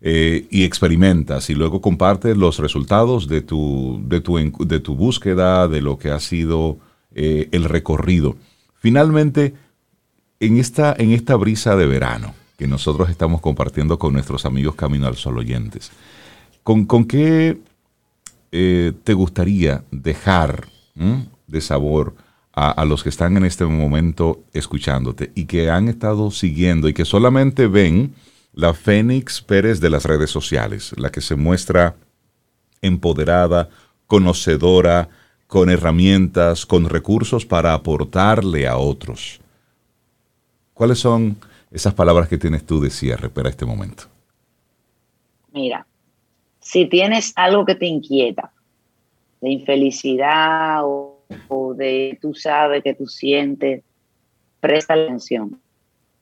eh, y experimentas y luego compartes los resultados de tu, de tu, de tu búsqueda, de lo que ha sido eh, el recorrido. Finalmente, en esta, en esta brisa de verano que nosotros estamos compartiendo con nuestros amigos Camino al Sol oyentes, ¿con, con qué eh, te gustaría dejar de sabor a, los que están en este momento escuchándote y que han estado siguiendo y que solamente ven la Fénix Pérez de las redes sociales, la que se muestra empoderada, conocedora, con herramientas, con recursos para aportarle a otros? ¿Cuáles son esas palabras que tienes tú de cierre para este momento? Mira, si tienes algo que te inquieta, de infelicidad o, o de tú sabes que tú sientes, presta atención.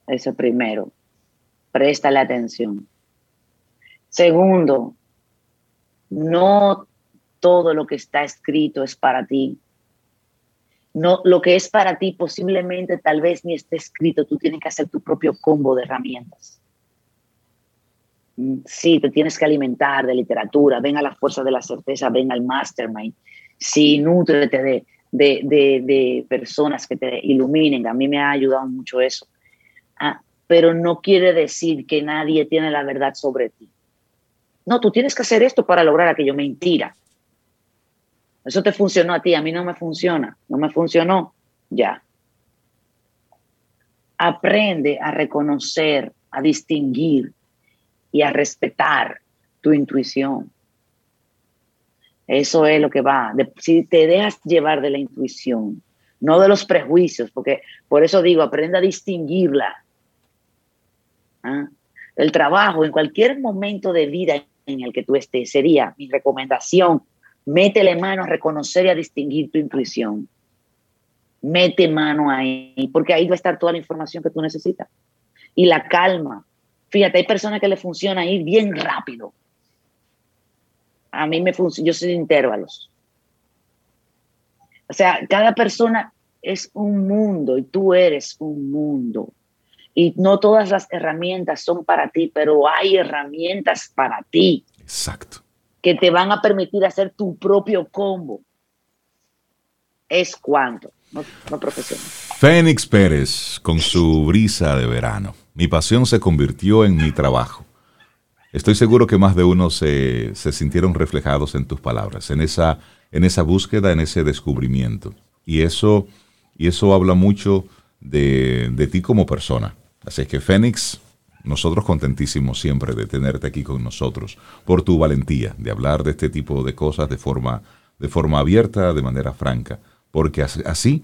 Eso primero, préstale atención. Segundo, no todo lo que está escrito es para ti. No, lo que es para ti posiblemente tal vez ni esté escrito, tú tienes que hacer tu propio combo de herramientas. Sí, te tienes que alimentar de literatura, ven a la fuerza de la certeza, ven al mastermind. Sí, nútrete de, de, de, de personas que te iluminen. A mí me ha ayudado mucho eso. Ah, pero no quiere decir que nadie tiene la verdad sobre ti. No, tú tienes que hacer esto para lograr aquello. Mentira. Eso te funcionó a ti, a mí no me funciona. No me funcionó. Ya. Aprende a reconocer, a distinguir y a respetar tu intuición. Eso es lo que va. Si te dejas llevar de la intuición, no de los prejuicios, porque por eso digo, aprende a distinguirla. ¿Ah? El trabajo, en cualquier momento de vida en el que tú estés, sería mi recomendación, métele mano a reconocer y a distinguir tu intuición. Mete mano ahí, porque ahí va a estar toda la información que tú necesitas. Y la calma, Fíjate, hay personas que le funciona ir bien rápido. A mí me funciona, yo soy de intervalos. O sea, cada persona es un mundo y tú eres un mundo. Y no todas las herramientas son para ti, pero hay herramientas para ti. Exacto. Que te van a permitir hacer tu propio combo. Es cuanto, no, no profesional. Fénix Pérez con su brisa de verano. Mi pasión se convirtió en mi trabajo. Estoy seguro que más de uno se, sintieron reflejados en tus palabras, en esa, en esa búsqueda, en ese descubrimiento. Y eso, y eso habla mucho de, de ti como persona, Así es que Fénix, nosotros contentísimos siempre de tenerte aquí con nosotros por tu valentía de hablar de este tipo de cosas de forma, de forma abierta, de manera franca, porque así,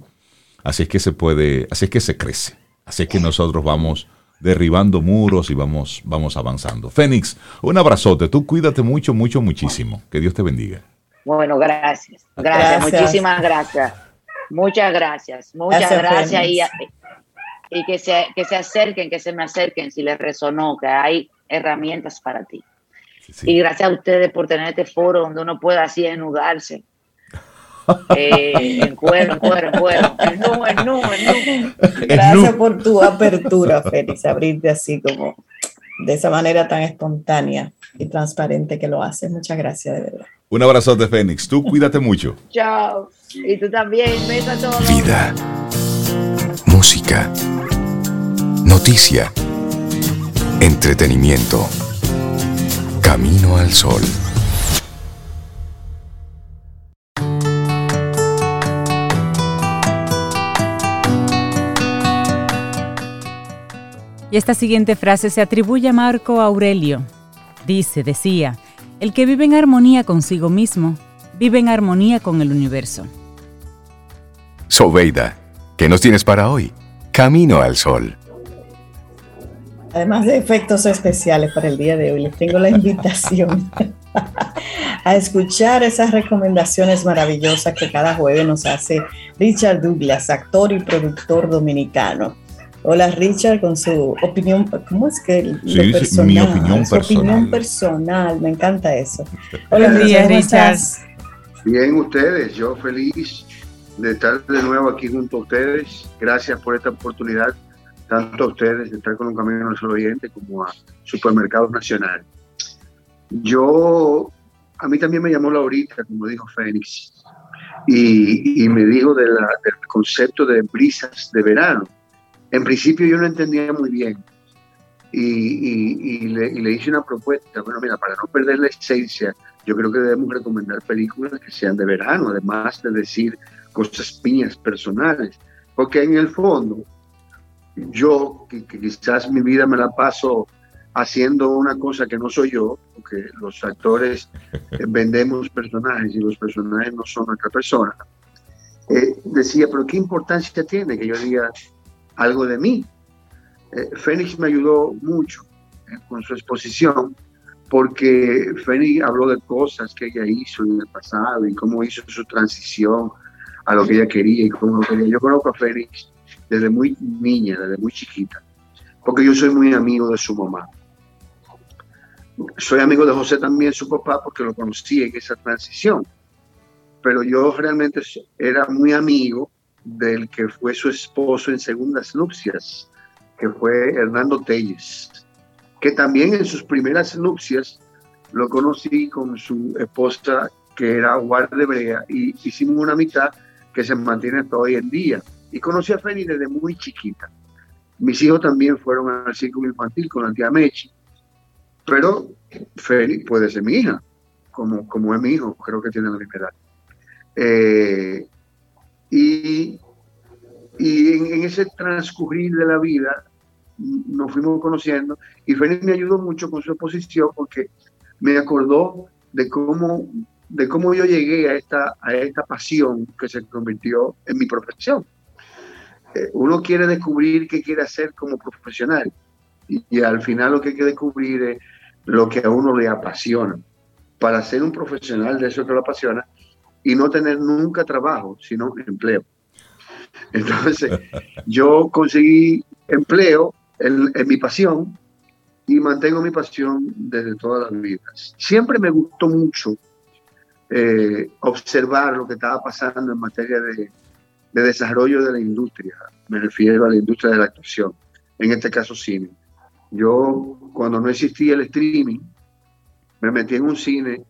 así es que se puede, así es que se crece, así es que nosotros vamos derribando muros y vamos, vamos avanzando. Fénix, un abrazote, tú cuídate mucho, mucho, muchísimo, que Dios te bendiga. Bueno, gracias, gracias, muchísimas gracias, muchas gracias, muchas gracias, y, que, se, que se acerquen, que se me acerquen si les resonó, que hay herramientas para ti. Y gracias a ustedes por tener este foro donde uno pueda así enudarse eh, en cuero, en cuero, en cuero. Nu, nu, Gracias por tu apertura, Félix, abrirte así como de esa manera tan espontánea y transparente que lo haces. Muchas gracias, de verdad. Un abrazote, Fénix. Tú cuídate mucho. Chao. Y tú también. Beso a todos. Vida. Música. Noticia. Entretenimiento. Camino al sol. Y esta siguiente frase se atribuye a Marco Aurelio. Dice, decía, el que vive en armonía consigo mismo, vive en armonía con el universo. Sobeida, ¿qué nos tienes para hoy? Camino al sol. Además de efectos especiales para el día de hoy, les tengo la invitación a escuchar esas recomendaciones maravillosas que cada jueves nos hace Richard Douglas, actor y productor dominicano. Hola Richard, con su opinión, ¿cómo es que sí, personal, mi opinión su personal. opinión personal, me encanta eso. Hola días, Richard. Bien, ustedes, yo feliz de estar de nuevo aquí junto a ustedes. Gracias por esta oportunidad, tanto a ustedes de estar con un camino al oyente como a Supermercados Nacional. Yo, a mí también me llamó Laurita, como dijo Fénix, y, me dijo del concepto de brisas de verano en principio yo no entendía muy bien. Y, le, hice una propuesta. Bueno, mira, para no perder la esencia, yo creo que debemos recomendar películas que sean de verano, además de decir cosas mías personales, porque en el fondo yo, que, quizás mi vida me la paso haciendo una cosa que no soy yo, porque los actores vendemos personajes y los personajes no son otra persona, eh, decía, pero ¿qué importancia tiene que yo diga algo de mí. Eh, Fénix me ayudó mucho eh, con su exposición porque Fénix habló de cosas que ella hizo en el pasado y cómo hizo su transición a lo que ella quería y cómo quería. Yo conozco a Fénix desde muy niña, desde muy chiquita, porque yo soy muy amigo de su mamá. Soy amigo de José también, su papá, porque lo conocí en esa transición. Pero yo realmente era muy amigo del que fue su esposo en segundas nupcias, que fue Hernando Telles, que también en sus primeras nupcias lo conocí con su esposa que era Guardebrea y hicimos una mitad que se mantiene hasta hoy en día. Y conocí a Feni desde muy chiquita. Mis hijos también fueron al círculo infantil con la tía Mechi, pero Feni puede ser mi hija, como, como es mi hijo, creo que tiene la misma edad. Eh, y, y en, ese transcurrir de la vida nos fuimos conociendo y Félix me ayudó mucho con su exposición porque me acordó de cómo, de cómo yo llegué a esta, a esta pasión que se convirtió en mi profesión. Eh, uno quiere descubrir qué quiere hacer como profesional y, y al final lo que hay que descubrir es lo que a uno le apasiona. Para ser un profesional de eso que lo apasiona, y no tener nunca trabajo, sino empleo. Entonces, yo conseguí empleo en, mi pasión y mantengo mi pasión desde todas las vidas. Siempre me gustó mucho eh, observar lo que estaba pasando en materia de, desarrollo de la industria. Me refiero a la industria de la actuación, en este caso cine. Yo, cuando no existía el streaming, me metí en un cine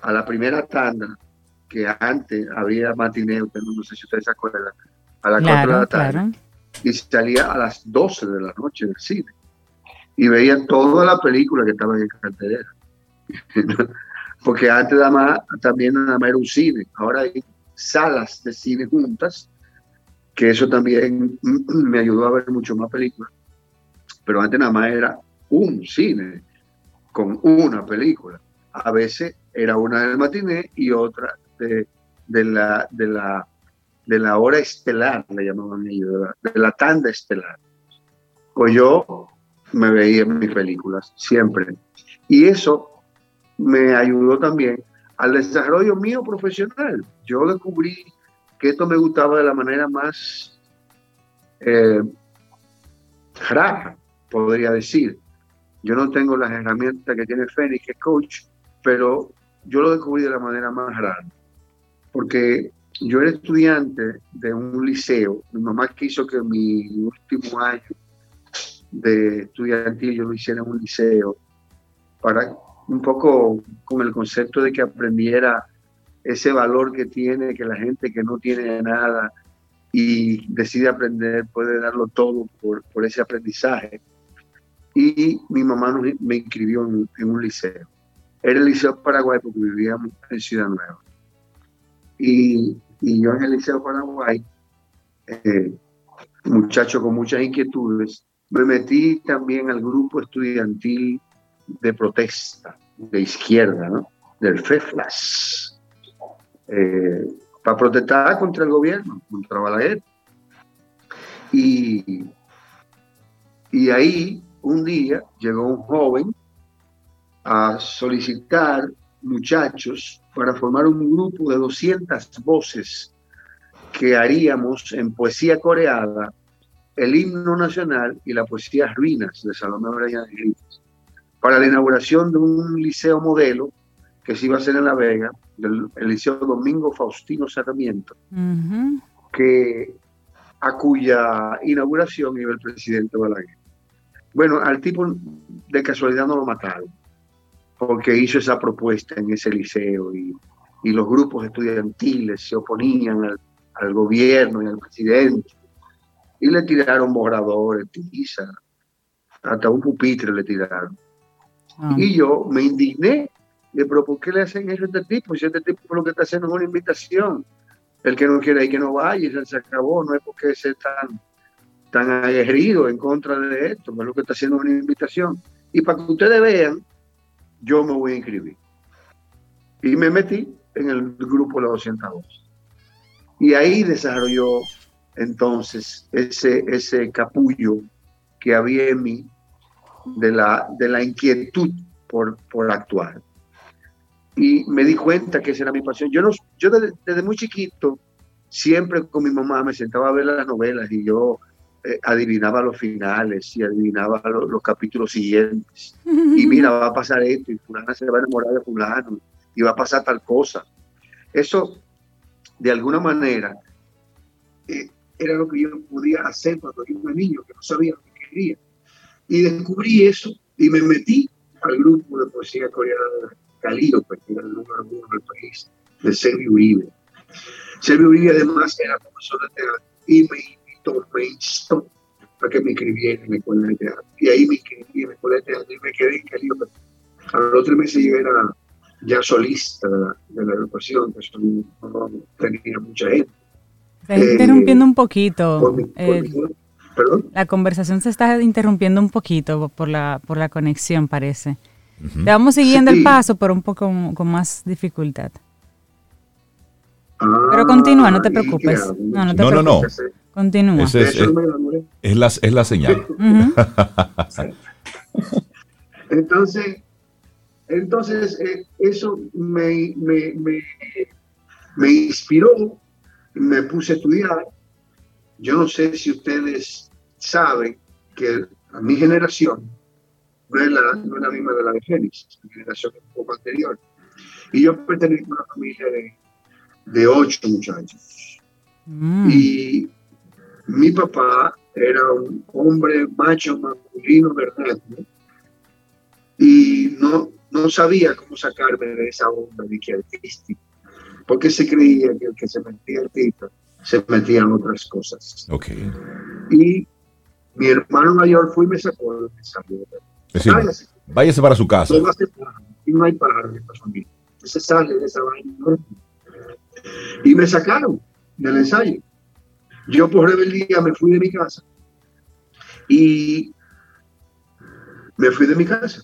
a la primera tanda que antes había matineo, no sé si ustedes se acuerdan, a las 4 de la tarde. Y salía a las 12 de la noche del cine. Y veía toda la película que estaba en cartelera. Porque antes más, también nada más era un cine. Ahora hay salas de cine juntas, que eso también me ayudó a ver mucho más películas. pero antes nada más era un cine con una película. A veces era una del matiné y otra de, la, de, la, de la hora estelar, le llamaban ellos, de la, de la tanda estelar. Pues yo me veía en mis películas, siempre. Y eso me ayudó también al desarrollo mío profesional. Yo descubrí que esto me gustaba de la manera más eh, rara, podría decir. Yo no tengo las herramientas que tiene Fénix, que es coach, pero yo lo descubrí de la manera más rara. Porque yo era estudiante de un liceo. Mi mamá quiso que mi último año de estudiantil yo lo hiciera en un liceo para un poco con el concepto de que aprendiera ese valor que tiene, que la gente que no tiene nada y decide aprender puede darlo todo por, por ese aprendizaje. Y mi mamá me inscribió en, un liceo. Era el Liceo Paraguay porque vivíamos en Ciudad Nueva. Y, yo en el Liceo Paraguay, eh, muchacho con muchas inquietudes, me metí también al grupo estudiantil de protesta de izquierda, ¿no? del FEFLAS, eh, para protestar contra el gobierno, contra Balaguer. Y, y ahí un día llegó un joven a solicitar muchachos para formar un grupo de 200 voces que haríamos en poesía coreada el himno nacional y la poesía Ruinas de Salomé Brian para la inauguración de un liceo modelo que se iba a hacer en La Vega, el, Liceo Domingo Faustino Sarmiento, que, a cuya inauguración iba el presidente Balaguer. Bueno, al tipo de casualidad no lo mataron, porque hizo esa propuesta en ese liceo y, los grupos estudiantiles se oponían al, al gobierno y al presidente y le tiraron borradores, tiza, hasta un pupitre le tiraron. Ah. Y yo me indigné, de pero ¿por qué le hacen eso a este tipo? Si este tipo lo que está haciendo es una invitación. El que no quiere ir, que no vaya, y se acabó, no es porque sea tan, tan aguerrido en contra de esto, es lo que está haciendo es una invitación. Y para que ustedes vean, yo me voy a inscribir. Y me metí en el grupo los 202. Y ahí desarrolló entonces ese, ese capullo que había en mí de la, de la inquietud por, por actuar. Y me di cuenta que esa era mi pasión. Yo, no, yo desde, muy chiquito, siempre con mi mamá me sentaba a ver las novelas y yo eh, adivinaba los finales y adivinaba los, capítulos siguientes. Y mira, va a pasar esto y fulana se va a enamorar de fulano y va a pasar tal cosa. Eso, de alguna manera, eh, era lo que yo podía hacer cuando era un niño, que no sabía lo que quería. Y descubrí eso y me metí al grupo de poesía coreana de Calido, pues, que era el número uno del país, de Sergio Uribe. Sergio Uribe además era profesor de teatro y me instó para que me inscribiera en la escuela de teatro. Y ahí me inscribí en la escuela de teatro y me quedé en Calido. Pues. A los tres meses yo era ya solista de la, agrupación, que eso no tenía mucha gente se está interrumpiendo un poquito. Eh, la conversación se está interrumpiendo un poquito por la, por la conexión, parece. Te vamos siguiendo el paso, pero un poco con más dificultad. pero continúa, no te ah, preocupes. No, no, te no, no, Continúa. Es, es, es, la, es la señal. entonces, entonces eh, eso me, me, me, me inspiró me puse a estudiar. Yo no sé si ustedes saben que a mi generación no es la, no es la misma de la de Génesis, mi generación es un poco anterior. Y yo pertenezco a una familia de, de ocho muchachos. Mm. Y mi papá era un hombre macho, masculino, ¿verdad? Y no, no sabía cómo sacarme de esa onda de que artística porque se creía que el que se metía artista se metía en otras cosas. Okay. Y mi hermano mayor fue y me sacó de esa váyase. váyase para su casa. y no hay esta familia. Se sale de esa vaina. Y me sacaron del ensayo. Yo por rebeldía me fui de mi casa y me fui de mi casa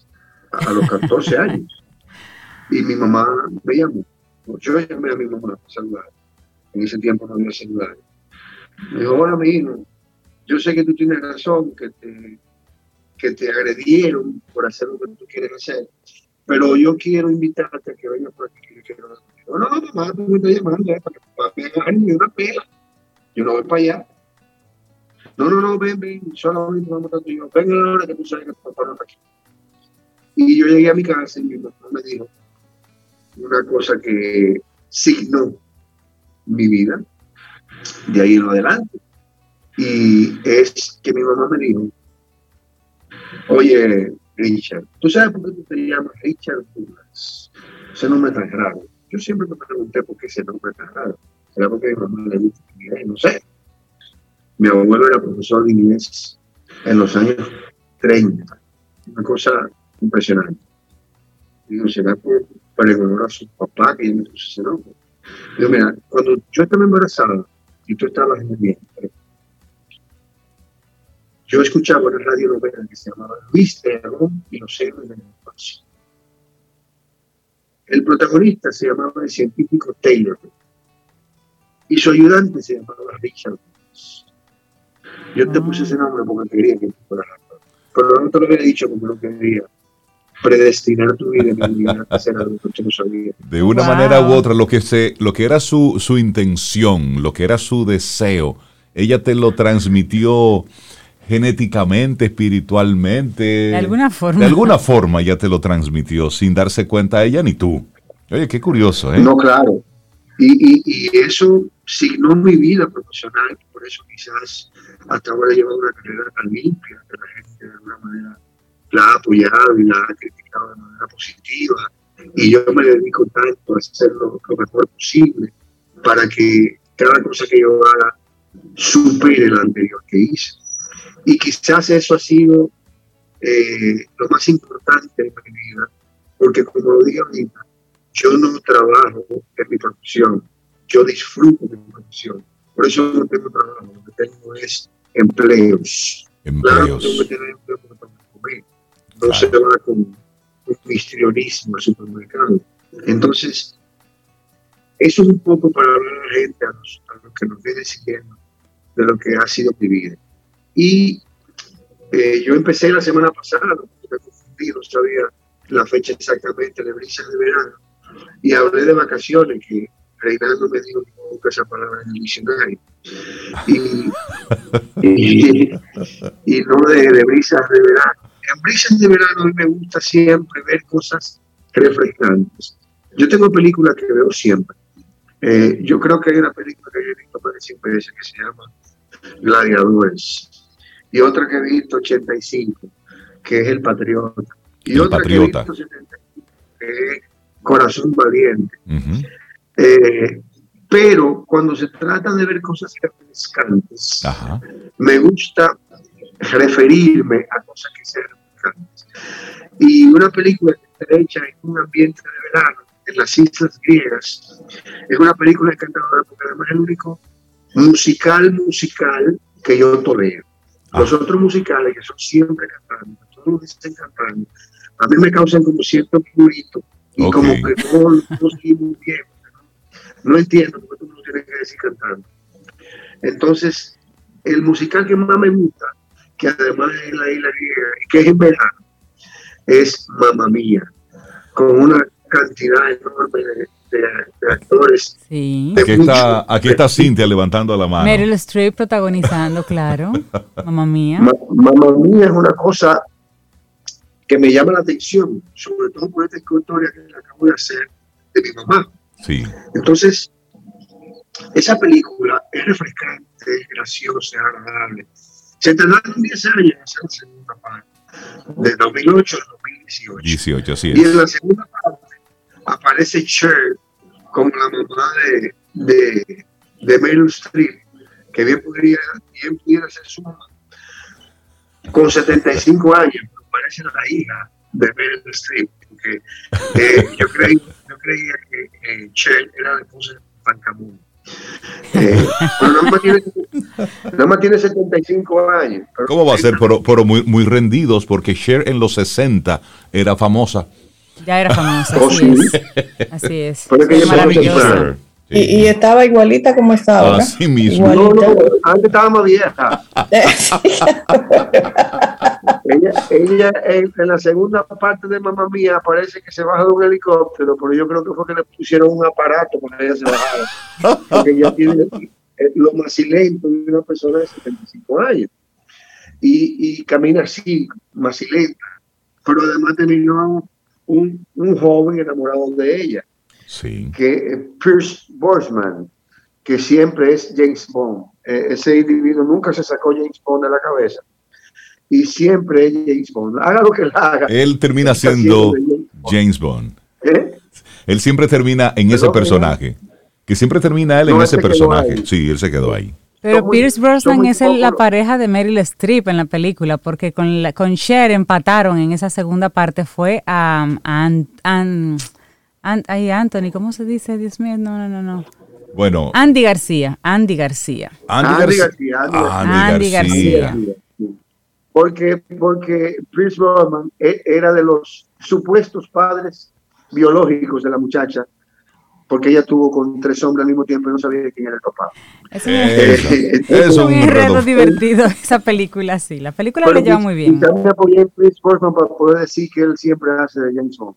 a los 14 años. Y mi mamá me llamó. Yo llamé a mi mamá a saludar. En ese tiempo no había celular. Me dijo, hola, mi hijo. Yo sé que tú tienes razón, que te, que te agredieron por hacer lo que tú quieres hacer. Pero yo quiero invitarte a que vengas por aquí. no, no, mamá, tú me estás llamando eh, para que papi agarre una pela. Yo no voy para allá. No, no, no, ven, ven, solamente vamos a tú y yo. Ven ahora que tú sabes que tu papá no aquí. Y yo llegué a mi casa y mi mamá me dijo una cosa que signó mi vida de ahí en adelante. Y es que mi mamá me dijo, oye, Richard, ¿tú sabes por qué tú te llamas Richard Douglas? Ese nombre tan raro. Yo siempre me pregunté por qué ese nombre tan raro. ¿Será porque mi mamá le gusta? No sé. Mi abuelo era profesor de inglés en los años 30. Una cosa impresionante. Digo, ¿será por, para honor a su papá que yo me puse nombre? Digo, mira, cuando yo estaba embarazada y tú estabas en el vientre, yo escuchaba una radio novela que se llamaba Luis Dragón y los héroes del espacio. El protagonista se llamaba el científico Taylor y su ayudante se llamaba Richard. Yo te puse ese nombre porque quería que tú fueras pero no te lo había dicho como no quería predestinar tu vida a hacer algo que no sabía. De una manera u otra, lo que, se, lo que era su, su intención, lo que era su deseo, ella te lo transmitió genéticamente, espiritualmente. De alguna forma. De alguna forma ya te lo transmitió sin darse cuenta ella ni tú. Oye, qué curioso, ¿eh? No, claro. Y, y, y eso signó mi vida profesional, por eso quizás hasta ahora he llevado una carrera tan limpia, que la gente de alguna manera la ha apoyado y la ha criticado de manera positiva. Y yo me dedico tanto a hacerlo lo mejor posible para que cada cosa que yo haga supere la anterior que hice. Y quizás eso ha sido eh, lo más importante en mi vida, porque como lo dije ahorita, yo no trabajo en mi profesión, yo disfruto de mi profesión. Por eso no tengo trabajo, lo que tengo es empleos. Empleos. Claro, tengo que tener empleo para comer. No se va con un histrionismo al supermercado. Entonces, eso es un poco para hablar a la gente, a los, a los que nos vienen siguiendo, de lo que ha sido mi vida. Y eh, yo empecé la semana pasada, me confundí, no sabía la fecha exactamente de brisas de verano, y hablé de vacaciones, que Reinaldo me dijo que esa palabra en el diccionario. Y, y, y no de, de, brisas de verano. En brisas de verano a mí me gusta siempre ver cosas refrescantes. Yo tengo películas que veo siempre. Eh, yo creo que hay una película que he visto de 100 veces que se llama Gladiadores. Y otra que he visto 85, que es El Patriota. Y El otra Patriota. que he visto 75, que es Corazón Valiente. Eh, pero cuando se trata de ver cosas refrescantes, Ajá. me gusta referirme a cosas que sean refrescantes. Y una película que está hecha en un ambiente de verano, en las islas griegas, es una película encantadora porque además es el único musical musical que yo tolero. Los otros musicales que son siempre cantando, todos dicen cantando, a mí me causan como cierto prurito y como que no, no estoy muy bien. No entiendo por qué tú no tienes que decir cantando. Entonces, el musical que más me gusta, que además es la isla que es en verano, es Mamma Mía, con una cantidad enorme de, de- de actores. Sí. de Aquí está, aquí está Cintia levantando la mano. Meryl Streep protagonizando, claro. Mamá mía. Ma- Mamma Mía es una cosa que me llama la atención, sobre todo por esta historia que acabo de hacer de mi mamá. Sí. Entonces, esa película es refrescante, es graciosa, es agradable. Se tardaron 10 años en hacer la segunda parte, de 2008 a 2018. 18, sí Y es. en la segunda parte aparece Cher como la mamá de, de, de Meryl Streep, que bien, podría, bien pudiera ser su mamá. Con 75 años, parece la hija de Meryl Streep, porque eh, yo, creí, yo creía que eh, Cher era la esposa de Tutankamón. Eh, pero nada más, tiene, nada más tiene 75 años. Pero- ¿Cómo va a ser? Pero, pero muy, muy rendidos porque Cher en los 60 era famosa. Ya era famosa, Oh, así sí. es. Así es. Pero es que Es maravillosa. Y, y estaba igualita como está ahora. Así mismo. No, Igualita. no, antes estaba más vieja. Ella, ella en, en la segunda parte de Mamá Mía parece que se baja de un helicóptero, pero yo creo que fue que le pusieron un aparato para que ella se bajara. Porque ella tiene eh, lo macilento de una persona de 75 años. Y, y camina así, macilenta. Pero además tenía un, un joven enamorado de ella Sí. que eh, Pierce Brosnan, que siempre es James Bond. Eh, ese individuo nunca se sacó James Bond de la cabeza y siempre es James Bond. Haga lo que él haga. Él termina siendo James Bond. James Bond. ¿Eh? Él siempre termina en ese personaje. Que siempre termina él en No, ese se quedó personaje. Sí, él se quedó ahí. Pero muy- Pierce Brosnan es el- la pareja de Meryl Streep en la película, porque con, la, con Cher empataron en esa segunda parte. Fue a, a An- An- ay, Anthony, ¿cómo se dice? Dios mío, no, no, no, no. Bueno, Andy García, Andy García. Andy, Andy García. García, Andy Andy García. García. Porque, porque Pierce Brosnan e- era de los supuestos padres biológicos de la muchacha, porque ella tuvo con tres hombres al mismo tiempo y no sabía quién era el papá. Es un, Eso, Es eso es es un un enredo redo. divertido esa película, sí. La película le lleva y- muy Y bien. también apoyé a Pierce Brosnan para poder decir que él siempre hace de James Bond.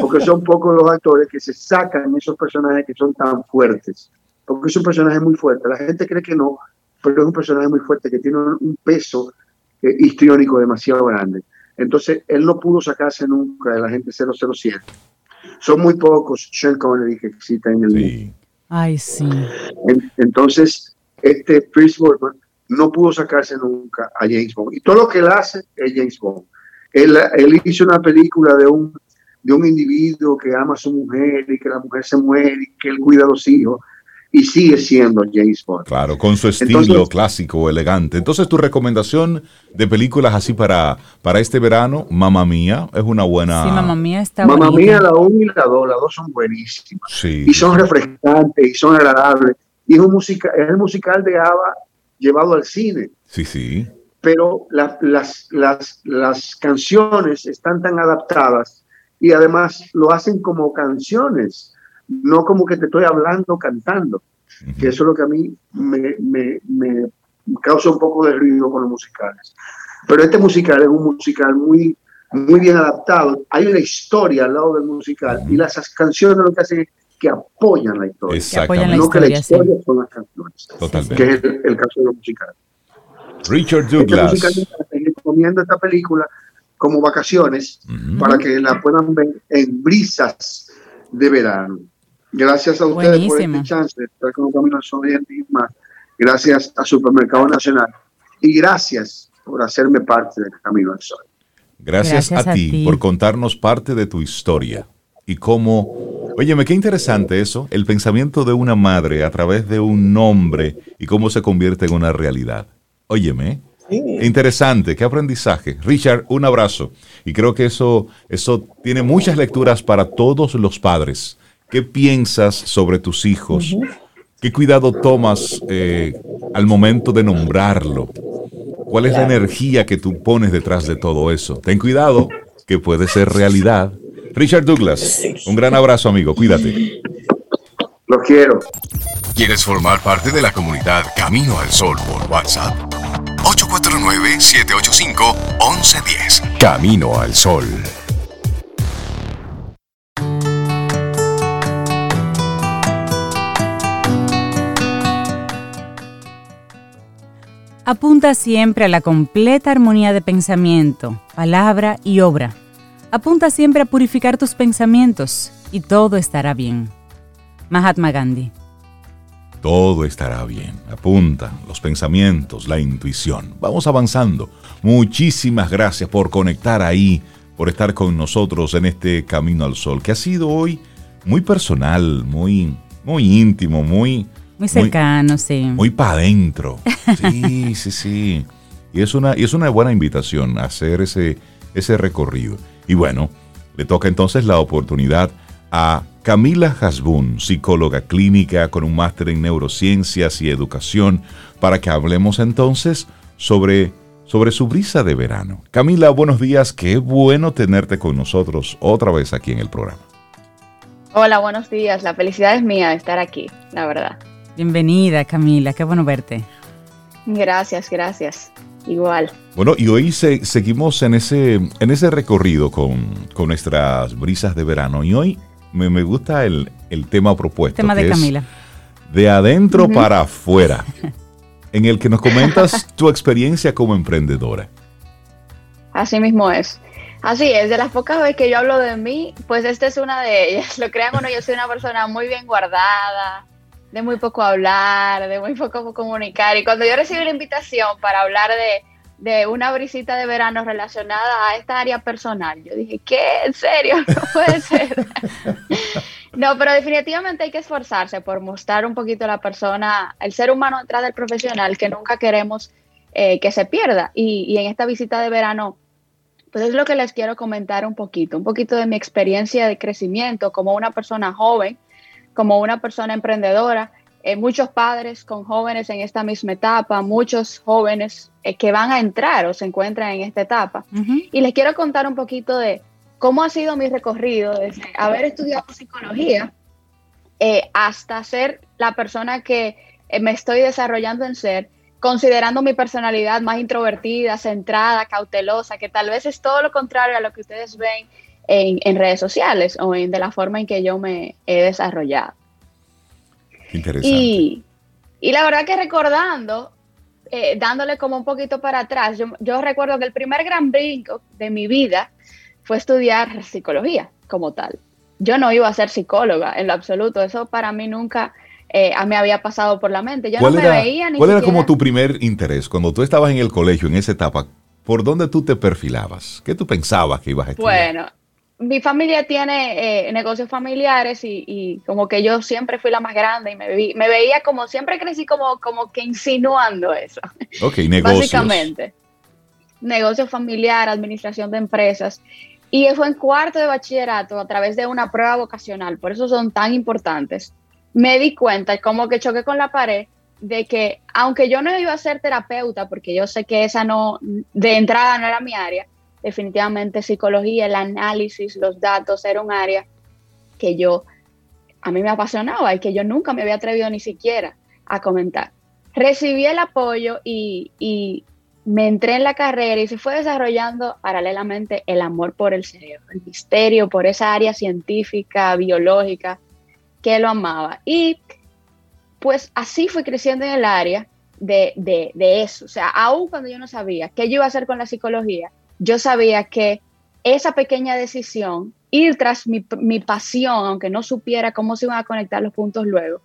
Porque son pocos los actores que se sacan esos personajes que son tan fuertes. Porque es un personaje muy fuerte. La gente cree que no, pero es un personaje muy fuerte que tiene un peso eh, histriónico demasiado grande. Entonces, él no pudo sacarse nunca de la gente 007. Son muy pocos Sean Connery que existen en el mundo. Sí. Ay, sí. En- Entonces, este Pierce Brosnan no pudo sacarse nunca a James Bond. Y todo lo que él hace es James Bond. Él, él hizo una película de un, de un individuo que ama a su mujer y que la mujer se muere y que él cuida a los hijos y sigue siendo James Bond. Claro, con su estilo Entonces- clásico, elegante. Entonces, tu recomendación de películas así para, para este verano, Mamma Mía, es una buena. Sí, mamá mía está Mamá bonita. mía, la 1 y la 2, las dos son buenísimas. Sí. Y son refrescantes y son agradables. Y es, un musica, es el musical de ABBA llevado al cine. Sí, sí. pero la- las, las, las canciones están tan adaptadas y además lo hacen como canciones, no como que te estoy hablando cantando, que eso es lo que a mí me, me- me causa un poco de ruido con los musicales. Pero este musical es un musical muy, muy bien adaptado, hay una historia al lado del musical y las canciones lo que hacen es que apoyan la historia, apoyan la Exactamente. no que la historia, sí. son las canciones, Totalmente. que es el, el caso de los musicales. Richard Este Douglas. musical, les recomiendo esta película como vacaciones Ujú. para que la puedan ver en brisas de verano. Gracias a ustedes por Buenísimo. este chance de estar con Camino al Sol y más. Gracias a Supermercado Nacional y gracias por hacerme parte del Camino al Sol. Gracias, Gracias a, a ti, ti. por contarnos parte de tu historia y cómo, óyeme, qué interesante eso, el pensamiento de una madre a través de un nombre y cómo se convierte en una realidad. Óyeme. Interesante, qué aprendizaje. Richard, un abrazo. Y creo que eso, eso tiene muchas lecturas para todos los padres. ¿Qué piensas sobre tus hijos? ¿Qué cuidado tomas eh, al momento de nombrarlo? ¿Cuál es la energía que tú pones detrás de todo eso? Ten cuidado, que puede ser realidad. Richard Douglas, un gran abrazo, amigo. Cuídate. Los quiero. ¿Quieres formar parte de la comunidad Camino al Sol por WhatsApp? 849-785-1110. Camino al Sol. Apunta siempre a la completa armonía de pensamiento, palabra y obra. Apunta siempre a purificar tus pensamientos y todo estará bien. Mahatma Gandhi. Todo estará bien. Apunta los pensamientos, la intuición. Vamos avanzando. Muchísimas gracias por conectar ahí, por estar con nosotros en este Camino al Sol, que ha sido hoy muy personal, muy, muy íntimo, muy, Muy cercano, sí. muy para adentro. Sí, sí, sí. Y es una, y es una buena invitación a hacer ese, ese recorrido. Y bueno, le toca entonces la oportunidad a Camila Hasbun, psicóloga clínica con un máster en neurociencias y educación, para que hablemos entonces sobre, sobre su brisa de verano. Camila, buenos días, qué bueno tenerte con nosotros otra vez aquí en el programa. Hola, buenos días, la felicidad es mía de estar aquí, la verdad. Bienvenida Camila, qué bueno verte. Gracias, gracias. Igual. Bueno, y hoy se, seguimos en ese, en ese recorrido con, con nuestras brisas de verano. Y hoy me, me gusta el, el, tema propuesto. Tema de Camila. De adentro uh -huh. para afuera, en el que nos comentas tu experiencia como emprendedora. Así mismo es. Así es, de las pocas veces que yo hablo de mí, pues esta es una de ellas. Lo crean o no, yo soy una persona muy bien guardada, de muy poco hablar, de muy poco comunicar. Y cuando yo recibí la invitación para hablar de, de una brisita de verano relacionada a esta área personal, yo dije, ¿qué? ¿En serio? No puede ser. no, pero definitivamente hay que esforzarse por mostrar un poquito a la persona, el ser humano detrás del profesional que nunca queremos eh, que se pierda. Y, y en esta visita de verano, pues es lo que les quiero comentar un poquito, un poquito de mi experiencia de crecimiento como una persona joven, como una persona emprendedora, eh, muchos padres con jóvenes en esta misma etapa, muchos jóvenes eh, que van a entrar o se encuentran en esta etapa. Uh -huh. Y les quiero contar un poquito de cómo ha sido mi recorrido desde haber estudiado psicología eh, hasta ser la persona que me estoy desarrollando en ser, considerando mi personalidad más introvertida, centrada, cautelosa, que tal vez es todo lo contrario a lo que ustedes ven en, en, redes sociales o en, de la forma en que yo me he desarrollado. Interesante. Y, y la verdad que recordando, eh, dándole como un poquito para atrás, yo, yo, recuerdo que el primer gran brinco de mi vida fue estudiar psicología como tal. Yo no iba a ser psicóloga en lo absoluto, eso para mí nunca eh, me había pasado por la mente. Yo no me era, veía ni ¿Cuál siquiera... era como tu primer interés cuando tú estabas en el colegio, en esa etapa? ¿Por dónde tú te perfilabas? ¿Qué tú pensabas que ibas a estudiar? Bueno, mi familia tiene eh, negocios familiares y, y, como que yo siempre fui la más grande y me, vi, me veía como, siempre crecí como, como que insinuando eso. Ok, negocios. Básicamente. Negocio familiar, administración de empresas. Y fue en cuarto de bachillerato a través de una prueba vocacional, por eso son tan importantes. Me di cuenta, como que choqué con la pared, de que aunque yo no iba a ser terapeuta, porque yo sé que esa no, de entrada no era mi área, definitivamente psicología, el análisis, los datos, era un área que yo, a mí me apasionaba y que yo nunca me había atrevido ni siquiera a comentar. Recibí el apoyo y, me entré en la carrera y se fue desarrollando paralelamente el amor por el cerebro, el misterio por esa área científica, biológica, que lo amaba. Y pues así fui creciendo en el área de, de, de eso. O sea, aún cuando yo no sabía qué yo iba a hacer con la psicología, yo sabía que esa pequeña decisión, ir tras mi, mi, pasión, aunque no supiera cómo se iban a conectar los puntos luego,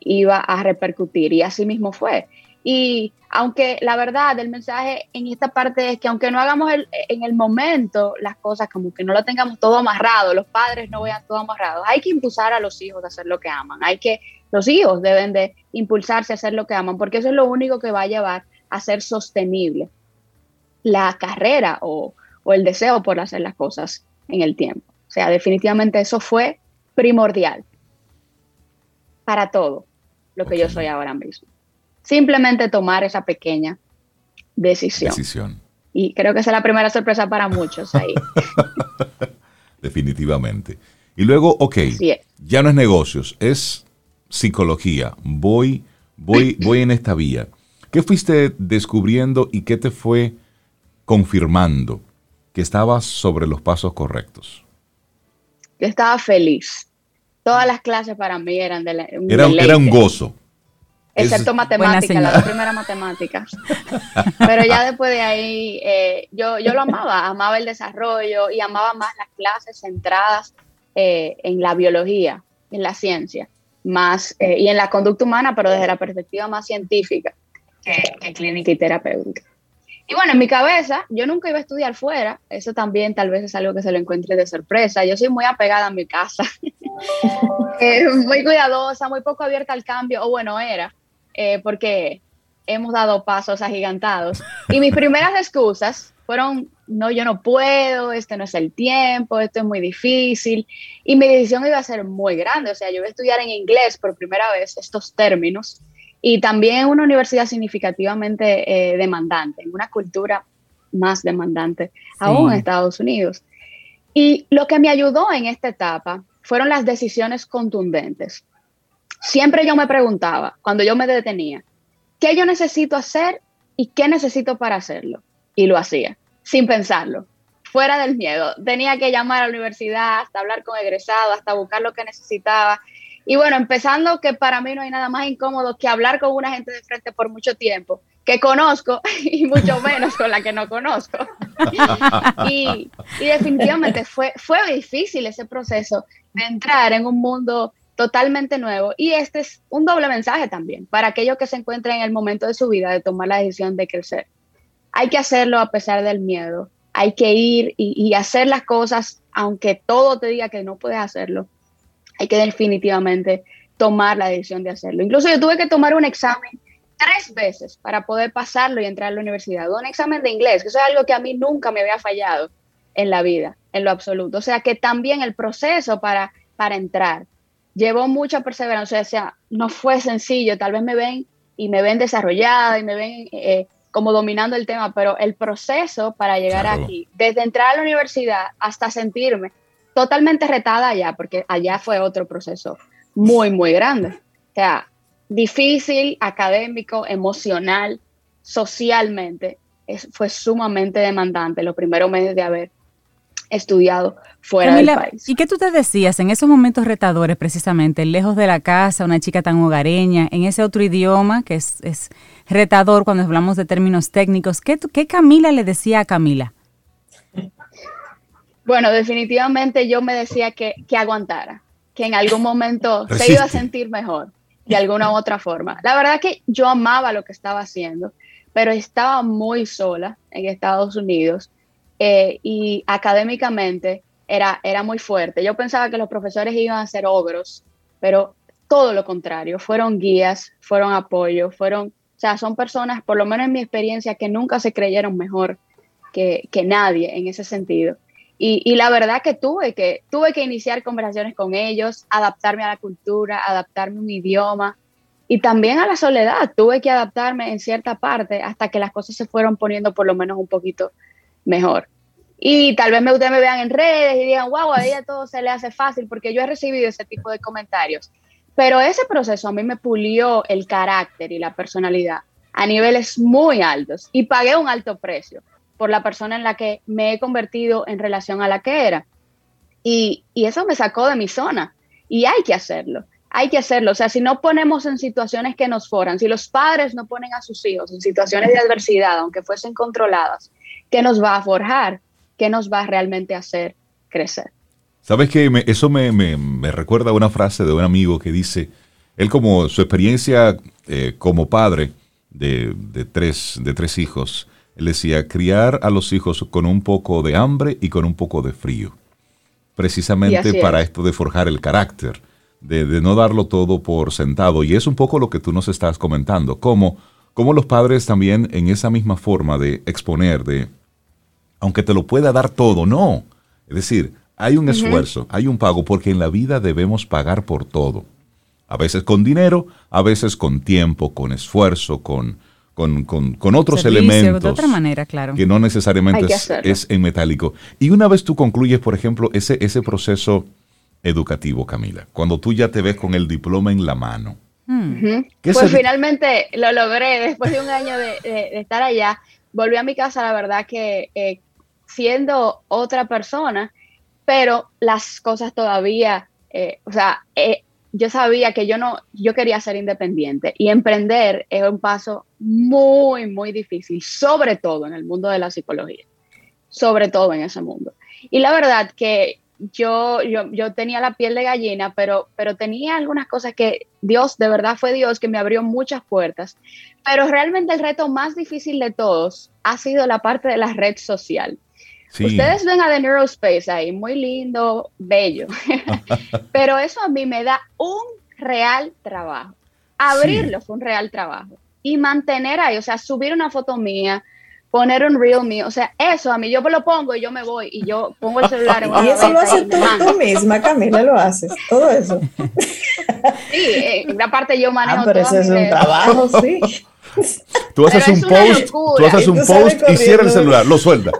iba a repercutir. Y así mismo fue. Y aunque la verdad del mensaje en esta parte es que aunque no hagamos el, en el momento las cosas, como que no lo tengamos todo amarrado, los padres no vean todo amarrado, hay que impulsar a los hijos a hacer lo que aman. Hay que, los hijos deben de impulsarse a hacer lo que aman, porque eso es lo único que va a llevar a ser sostenible la carrera o, o, el deseo por hacer las cosas en el tiempo. O sea, definitivamente eso fue primordial para todo lo que yo soy ahora mismo. Simplemente tomar esa pequeña decisión. decisión. Y creo que esa es la primera sorpresa para muchos ahí. Definitivamente. Y luego, ok, ya no es negocios, es psicología. Voy, voy, voy en esta vía. ¿Qué fuiste descubriendo y qué te fue confirmando que estabas sobre los pasos correctos? Yo estaba feliz. Todas las clases para mí eran de, la, un, era, era un gozo. Excepto es, matemáticas, la primera matemáticas. Pero ya después de ahí, eh, yo, yo lo amaba, amaba el desarrollo y amaba más las clases centradas eh, en la biología, en la ciencia, más eh, y en la conducta humana, pero desde la perspectiva más científica que, que clínica y terapéutica. Y bueno, en mi cabeza, yo nunca iba a estudiar fuera. Eso también tal vez es algo que se lo encuentre de sorpresa. Yo soy muy apegada a mi casa. eh, muy cuidadosa, muy poco abierta al cambio. O bueno, era. Eh, porque hemos dado pasos agigantados. Y mis primeras excusas fueron, no, yo no puedo, este no es el tiempo, esto es muy difícil. Y mi decisión iba a ser muy grande, o sea, yo iba a estudiar en inglés por primera vez estos términos y también una universidad significativamente eh, demandante, en una cultura más demandante, aún en Estados Unidos. Y lo que me ayudó en esta etapa fueron las decisiones contundentes. Siempre yo me preguntaba, cuando yo me detenía, ¿qué yo necesito hacer y qué necesito para hacerlo? Y lo hacía, sin pensarlo, fuera del miedo. Tenía que llamar a la universidad, hasta hablar con egresados, hasta buscar lo que necesitaba. Y bueno, empezando que para mí no hay nada más incómodo que hablar con una gente de frente por mucho tiempo, que conozco y mucho menos con la que no conozco. y, definitivamente fue, fue difícil ese proceso de entrar en un mundo totalmente nuevo. Y este es un doble mensaje también para aquellos que se encuentran en el momento de su vida de tomar la decisión de crecer. Hay que hacerlo a pesar del miedo. Hay que ir y, y hacer las cosas aunque todo te diga que no puedes hacerlo hay que definitivamente tomar la decisión de hacerlo. Incluso yo tuve que tomar un examen tres veces para poder pasarlo y entrar a la universidad. Un examen de inglés, que eso es algo que a mí nunca me había fallado en la vida, en lo absoluto. O sea que también el proceso para, para entrar llevó mucha perseverancia. O sea, no fue sencillo. Tal vez me ven y me ven desarrollada y me ven eh, como dominando el tema, pero el proceso para llegar aquí, desde entrar a la universidad hasta sentirme totalmente retada allá, porque allá fue otro proceso muy, muy grande. O sea, difícil, académico, emocional, socialmente. Es, fue sumamente demandante los primeros meses de haber estudiado fuera del país. ¿Y qué tú te decías en esos momentos retadores, precisamente, lejos de la casa, una chica tan hogareña, en ese otro idioma que es, es retador cuando hablamos de términos técnicos? ¿Qué, ¿Qué Camila le decía a Camila? Bueno, definitivamente yo me decía que, aguantara, que en algún momento se iba a sentir mejor de alguna u otra forma. La verdad que yo amaba lo que estaba haciendo, pero estaba muy sola en Estados Unidos eh, y académicamente era, era muy fuerte. Yo pensaba que los profesores iban a ser ogros, pero todo lo contrario, fueron guías, fueron apoyo, fueron, o sea, son personas, por lo menos en mi experiencia, que nunca se creyeron mejor que, que nadie en ese sentido. Y, la verdad que tuve que tuve que iniciar conversaciones con ellos, adaptarme a la cultura, adaptarme a un idioma y también a la soledad. Tuve que adaptarme en cierta parte hasta que las cosas se fueron poniendo por lo menos un poquito mejor. Y tal vez me, ustedes me vean en redes y digan, wow, a ella todo se le hace fácil porque yo he recibido ese tipo de comentarios. Pero ese proceso a mí me pulió el carácter y la personalidad a niveles muy altos y pagué un alto precio por la persona en la que me he convertido en relación a la que era. Y, eso me sacó de mi zona. Y hay que hacerlo, hay que hacerlo. O sea, si no ponemos en situaciones que nos foran, si los padres no ponen a sus hijos en situaciones de adversidad, aunque fuesen controladas, ¿qué nos va a forjar? ¿Qué nos va realmente a hacer crecer? Sabes que eso me, recuerda a una frase de un amigo que dice, él como su experiencia eh, como padre de, tres, de tres hijos, él decía, criar a los hijos con un poco de hambre y con un poco de frío. Precisamente para esto de forjar el carácter, de, no darlo todo por sentado. Y es un poco lo que tú nos estás comentando, cómo, cómo los padres también en esa misma forma de exponer, de, aunque te lo pueda dar todo, no. Es decir, hay un esfuerzo, hay un pago, porque en la vida debemos pagar por todo. A veces con dinero, a veces con tiempo, con esfuerzo, con, con, con, otros elementos. De otra manera, claro. Que no necesariamente es, en metálico. Y una vez tú concluyes, por ejemplo, ese, ese proceso educativo, Camila, cuando tú ya te ves con el diploma en la mano. Hmm. Pues finalmente lo logré, después de un año de, estar allá, volví a mi casa, la verdad que eh, siendo otra persona, pero las cosas todavía, eh, o sea, eh, yo sabía que yo no, yo quería ser independiente y emprender es un paso muy, muy difícil, sobre todo en el mundo de la psicología, sobre todo en ese mundo. Y la verdad que yo, yo, yo tenía la piel de gallina, pero, pero tenía algunas cosas que Dios, de verdad fue Dios que me abrió muchas puertas, pero realmente el reto más difícil de todos ha sido la parte de la red social. Ustedes ven a The Neurospace ahí, muy lindo, bello, pero eso a mí me da un real trabajo. Abrirlo fue un real trabajo. y mantener ahí, o sea, subir una foto mía, poner un reel mío, o sea, eso a mí yo lo pongo y yo me voy y yo pongo el celular en Y eso lo y haces me tú, tú misma, Camila, lo haces, todo eso. Sí, eh, aparte yo manejo Ah, pero eso es un redes. trabajo, sí. Tú haces un post, tú haces Y un post y corriendo. cierra el celular, lo suelta.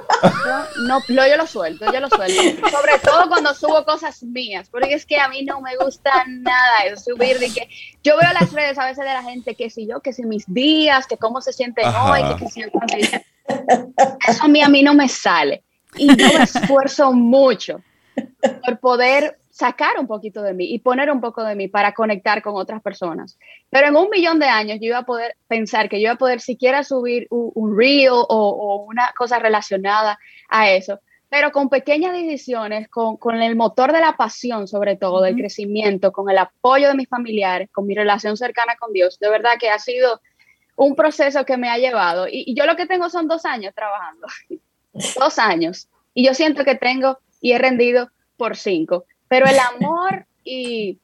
No, no, yo lo suelto, yo lo suelto. Sobre todo cuando subo cosas mías, porque es que a mí no me gusta nada eso, subir de que yo veo las redes a veces de la gente que si yo, que si mis días, que cómo se sienten Ajá. hoy, que, que si eso a mí a mí no me sale y yo me esfuerzo mucho por poder sacar un poquito de mí y poner un poco de mí para conectar con otras personas. Pero en un millón de años yo iba a poder pensar que yo iba a poder siquiera subir un, un reel o, o una cosa relacionada a eso, pero con pequeñas decisiones, con, con el motor de la pasión sobre todo, del crecimiento, con el apoyo de mis familiares, con mi relación cercana con Dios, de verdad que ha sido un proceso que me ha llevado. Y, y yo lo que tengo son dos años trabajando, dos años. Y yo siento que tengo y he rendido por cinco. Pero el amor y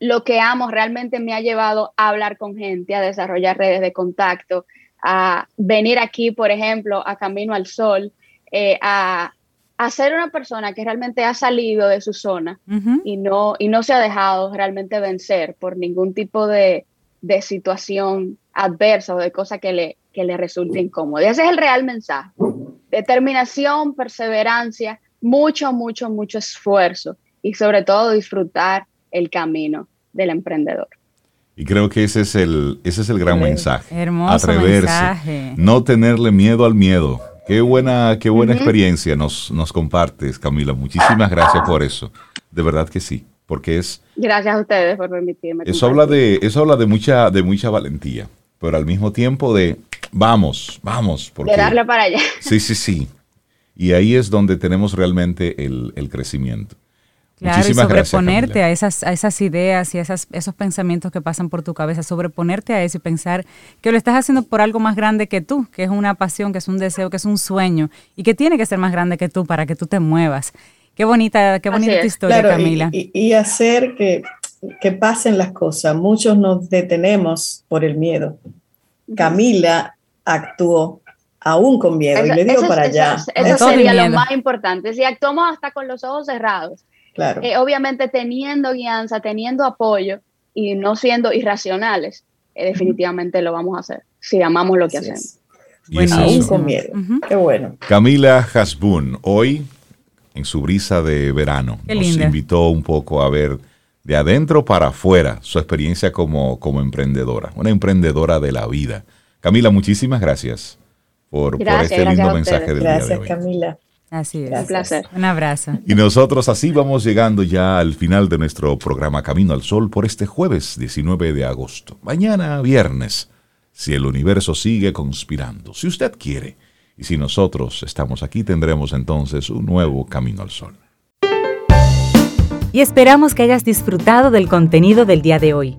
lo que amo realmente me ha llevado a hablar con gente, a desarrollar redes de contacto, a venir aquí, por ejemplo, a Camino al Sol, eh, a, a ser una persona que realmente ha salido de su zona y no, y no se ha dejado realmente vencer por ningún tipo de, de situación adversa o de cosa que le, que le resulte incómoda. Y ese es el real mensaje. Determinación, perseverancia, mucho, mucho, mucho esfuerzo y sobre todo disfrutar el camino del emprendedor. Y creo que ese es el, ese es el gran Sí. mensaje. Hermoso Atreverse. mensaje. No tenerle miedo al miedo. Qué buena, qué buena Ujú. experiencia nos, nos compartes, Camila. Muchísimas gracias por eso. De verdad que sí. Porque es, Gracias a ustedes por permitirme. eso habla de, eso habla de mucha, de mucha valentía. Pero al mismo tiempo de vamos, vamos. Porque, de darle para allá. Sí, sí, sí. Y ahí es donde tenemos realmente el, el crecimiento. Claro, y Muchísimas gracias, sobreponerte a esas, a esas ideas y a esas, esos pensamientos que pasan por tu cabeza, sobreponerte a eso y pensar que lo estás haciendo por algo más grande que tú, que es una pasión, que es un deseo, que es un sueño y que tiene que ser más grande que tú para que tú te muevas. Qué bonita, qué bonita tu historia, Claro, y- Camila. Y, y hacer que, que pasen las cosas. Muchos nos detenemos por el miedo. Camila actuó aún con miedo y Eso- le dio eso- para eso- allá. Eso, y sería lo más importante. Si actuamos hasta con los ojos cerrados, Claro. eh, obviamente teniendo guianza, teniendo apoyo y no siendo irracionales, eh, definitivamente lo vamos a hacer si amamos lo que Así hacemos. es. Y es Aún con miedo. Ujú. Qué bueno. Camila Hasbun, hoy en su brisa de verano, Qué nos linda. invitó un poco a ver de adentro para afuera su experiencia como, como emprendedora, una emprendedora de la vida. Camila, muchísimas gracias por, por Gracias, este gracias lindo mensaje del día de Gracias, hoy. Camila. Así es. Un Gracias. placer. Un abrazo. Y nosotros así vamos llegando ya al final de nuestro programa Camino al Sol por este jueves 19 de agosto. Mañana viernes, si el universo sigue conspirando, si usted quiere. Y si nosotros estamos aquí, tendremos entonces un nuevo Camino al Sol. y esperamos que hayas disfrutado del contenido del día de hoy.